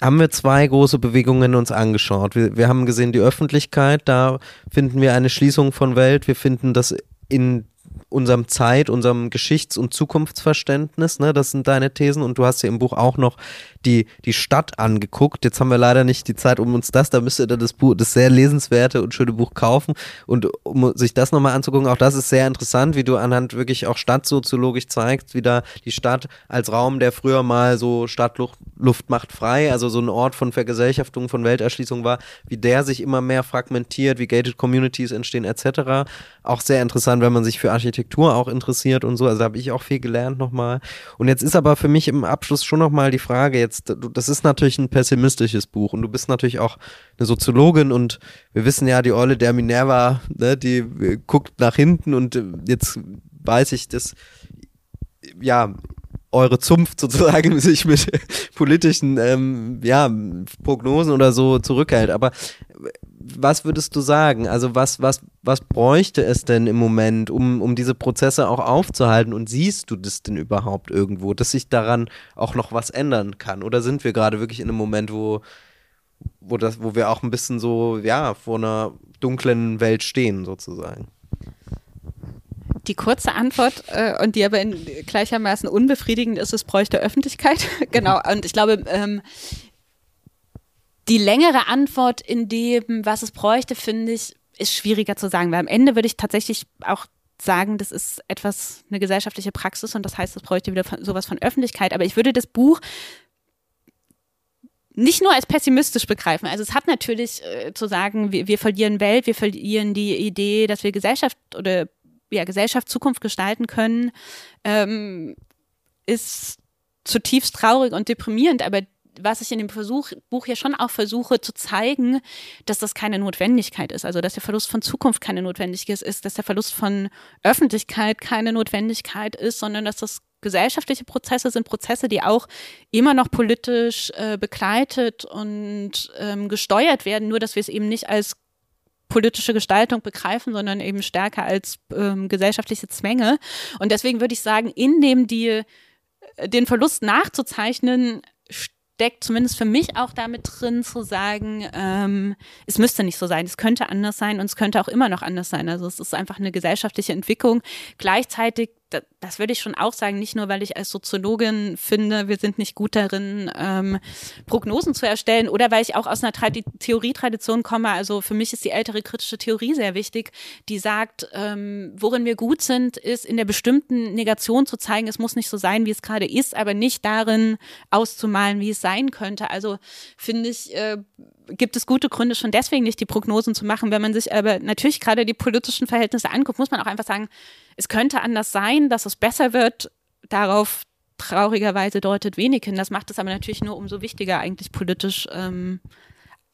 haben wir zwei große Bewegungen uns angeschaut. Wir, wir haben gesehen, die Öffentlichkeit, da finden wir eine Schließung von Welt. Wir finden, dass in unserem Zeit, unserem Geschichts- und Zukunftsverständnis. Ne? Das sind deine Thesen. Und du hast ja im Buch auch noch die, die Stadt angeguckt. Jetzt haben wir leider nicht die Zeit, um uns das, da müsst ihr dann das Buch, das sehr lesenswerte und schöne Buch kaufen. Und um sich das nochmal anzugucken, auch das ist sehr interessant, wie du anhand wirklich auch stadtsoziologisch zeigst, wie da die Stadt als Raum, der früher mal so Stadtluft Luft macht frei, also so ein Ort von Vergesellschaftung, von Welterschließung war, wie der sich immer mehr fragmentiert, wie gated Communities entstehen etc. Auch sehr interessant, wenn man sich für Architektur auch interessiert und so. Also habe ich auch viel gelernt nochmal. Und jetzt ist aber für mich im Abschluss schon nochmal die Frage, jetzt, das ist natürlich ein pessimistisches Buch und du bist natürlich auch eine Soziologin und wir wissen ja, die Olle der Minerva, ne, die guckt nach hinten und jetzt weiß ich, dass ja, eure Zunft sozusagen sich mit politischen ähm, ja, Prognosen oder so zurückhält. Aber was würdest du sagen? Also was, was, was bräuchte es denn im Moment, um, um diese Prozesse auch aufzuhalten? Und siehst du das denn überhaupt irgendwo, dass sich daran auch noch was ändern kann? Oder sind wir gerade wirklich in einem Moment, wo, wo, das, wo wir auch ein bisschen so, ja, vor einer dunklen Welt stehen, sozusagen? Die kurze Antwort äh, und die aber gleichermaßen unbefriedigend ist, es bräuchte Öffentlichkeit. genau. Und ich glaube, ähm, die längere Antwort in dem, was es bräuchte, finde ich, ist schwieriger zu sagen, weil am Ende würde ich tatsächlich auch sagen, das ist etwas, eine gesellschaftliche Praxis und das heißt, es bräuchte wieder sowas von Öffentlichkeit. Aber ich würde das Buch nicht nur als pessimistisch begreifen. Also es hat natürlich äh, zu sagen, wir, wir verlieren Welt, wir verlieren die Idee, dass wir Gesellschaft oder ja, Gesellschaft Zukunft gestalten können, ähm, ist zutiefst traurig und deprimierend. Aber was ich in dem Versuch, Buch ja schon auch versuche zu zeigen, dass das keine Notwendigkeit ist. Also, dass der Verlust von Zukunft keine Notwendigkeit ist, dass der Verlust von Öffentlichkeit keine Notwendigkeit ist, sondern dass das gesellschaftliche Prozesse sind Prozesse, die auch immer noch politisch äh, begleitet und ähm, gesteuert werden, nur dass wir es eben nicht als politische Gestaltung begreifen, sondern eben stärker als ähm, gesellschaftliche Zwänge. Und deswegen würde ich sagen, in dem die, äh, den Verlust nachzuzeichnen, steckt zumindest für mich auch damit drin zu sagen, ähm, es müsste nicht so sein, es könnte anders sein und es könnte auch immer noch anders sein. Also es ist einfach eine gesellschaftliche Entwicklung. Gleichzeitig das würde ich schon auch sagen, nicht nur, weil ich als Soziologin finde, wir sind nicht gut darin, ähm, Prognosen zu erstellen oder weil ich auch aus einer Tradi Theorietradition komme. Also für mich ist die ältere kritische Theorie sehr wichtig, die sagt, ähm, worin wir gut sind, ist in der bestimmten Negation zu zeigen, es muss nicht so sein, wie es gerade ist, aber nicht darin auszumalen, wie es sein könnte. Also finde ich, äh, gibt es gute Gründe schon deswegen nicht die Prognosen zu machen. Wenn man sich aber natürlich gerade die politischen Verhältnisse anguckt, muss man auch einfach sagen, es könnte anders sein, dass es besser wird. Darauf traurigerweise deutet wenig hin. Das macht es aber natürlich nur umso wichtiger, eigentlich politisch ähm,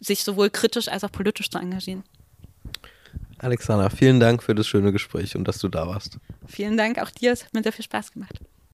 sich sowohl kritisch als auch politisch zu engagieren. Alexander, vielen Dank für das schöne Gespräch und dass du da warst. Vielen Dank auch dir, es hat mir sehr viel Spaß gemacht.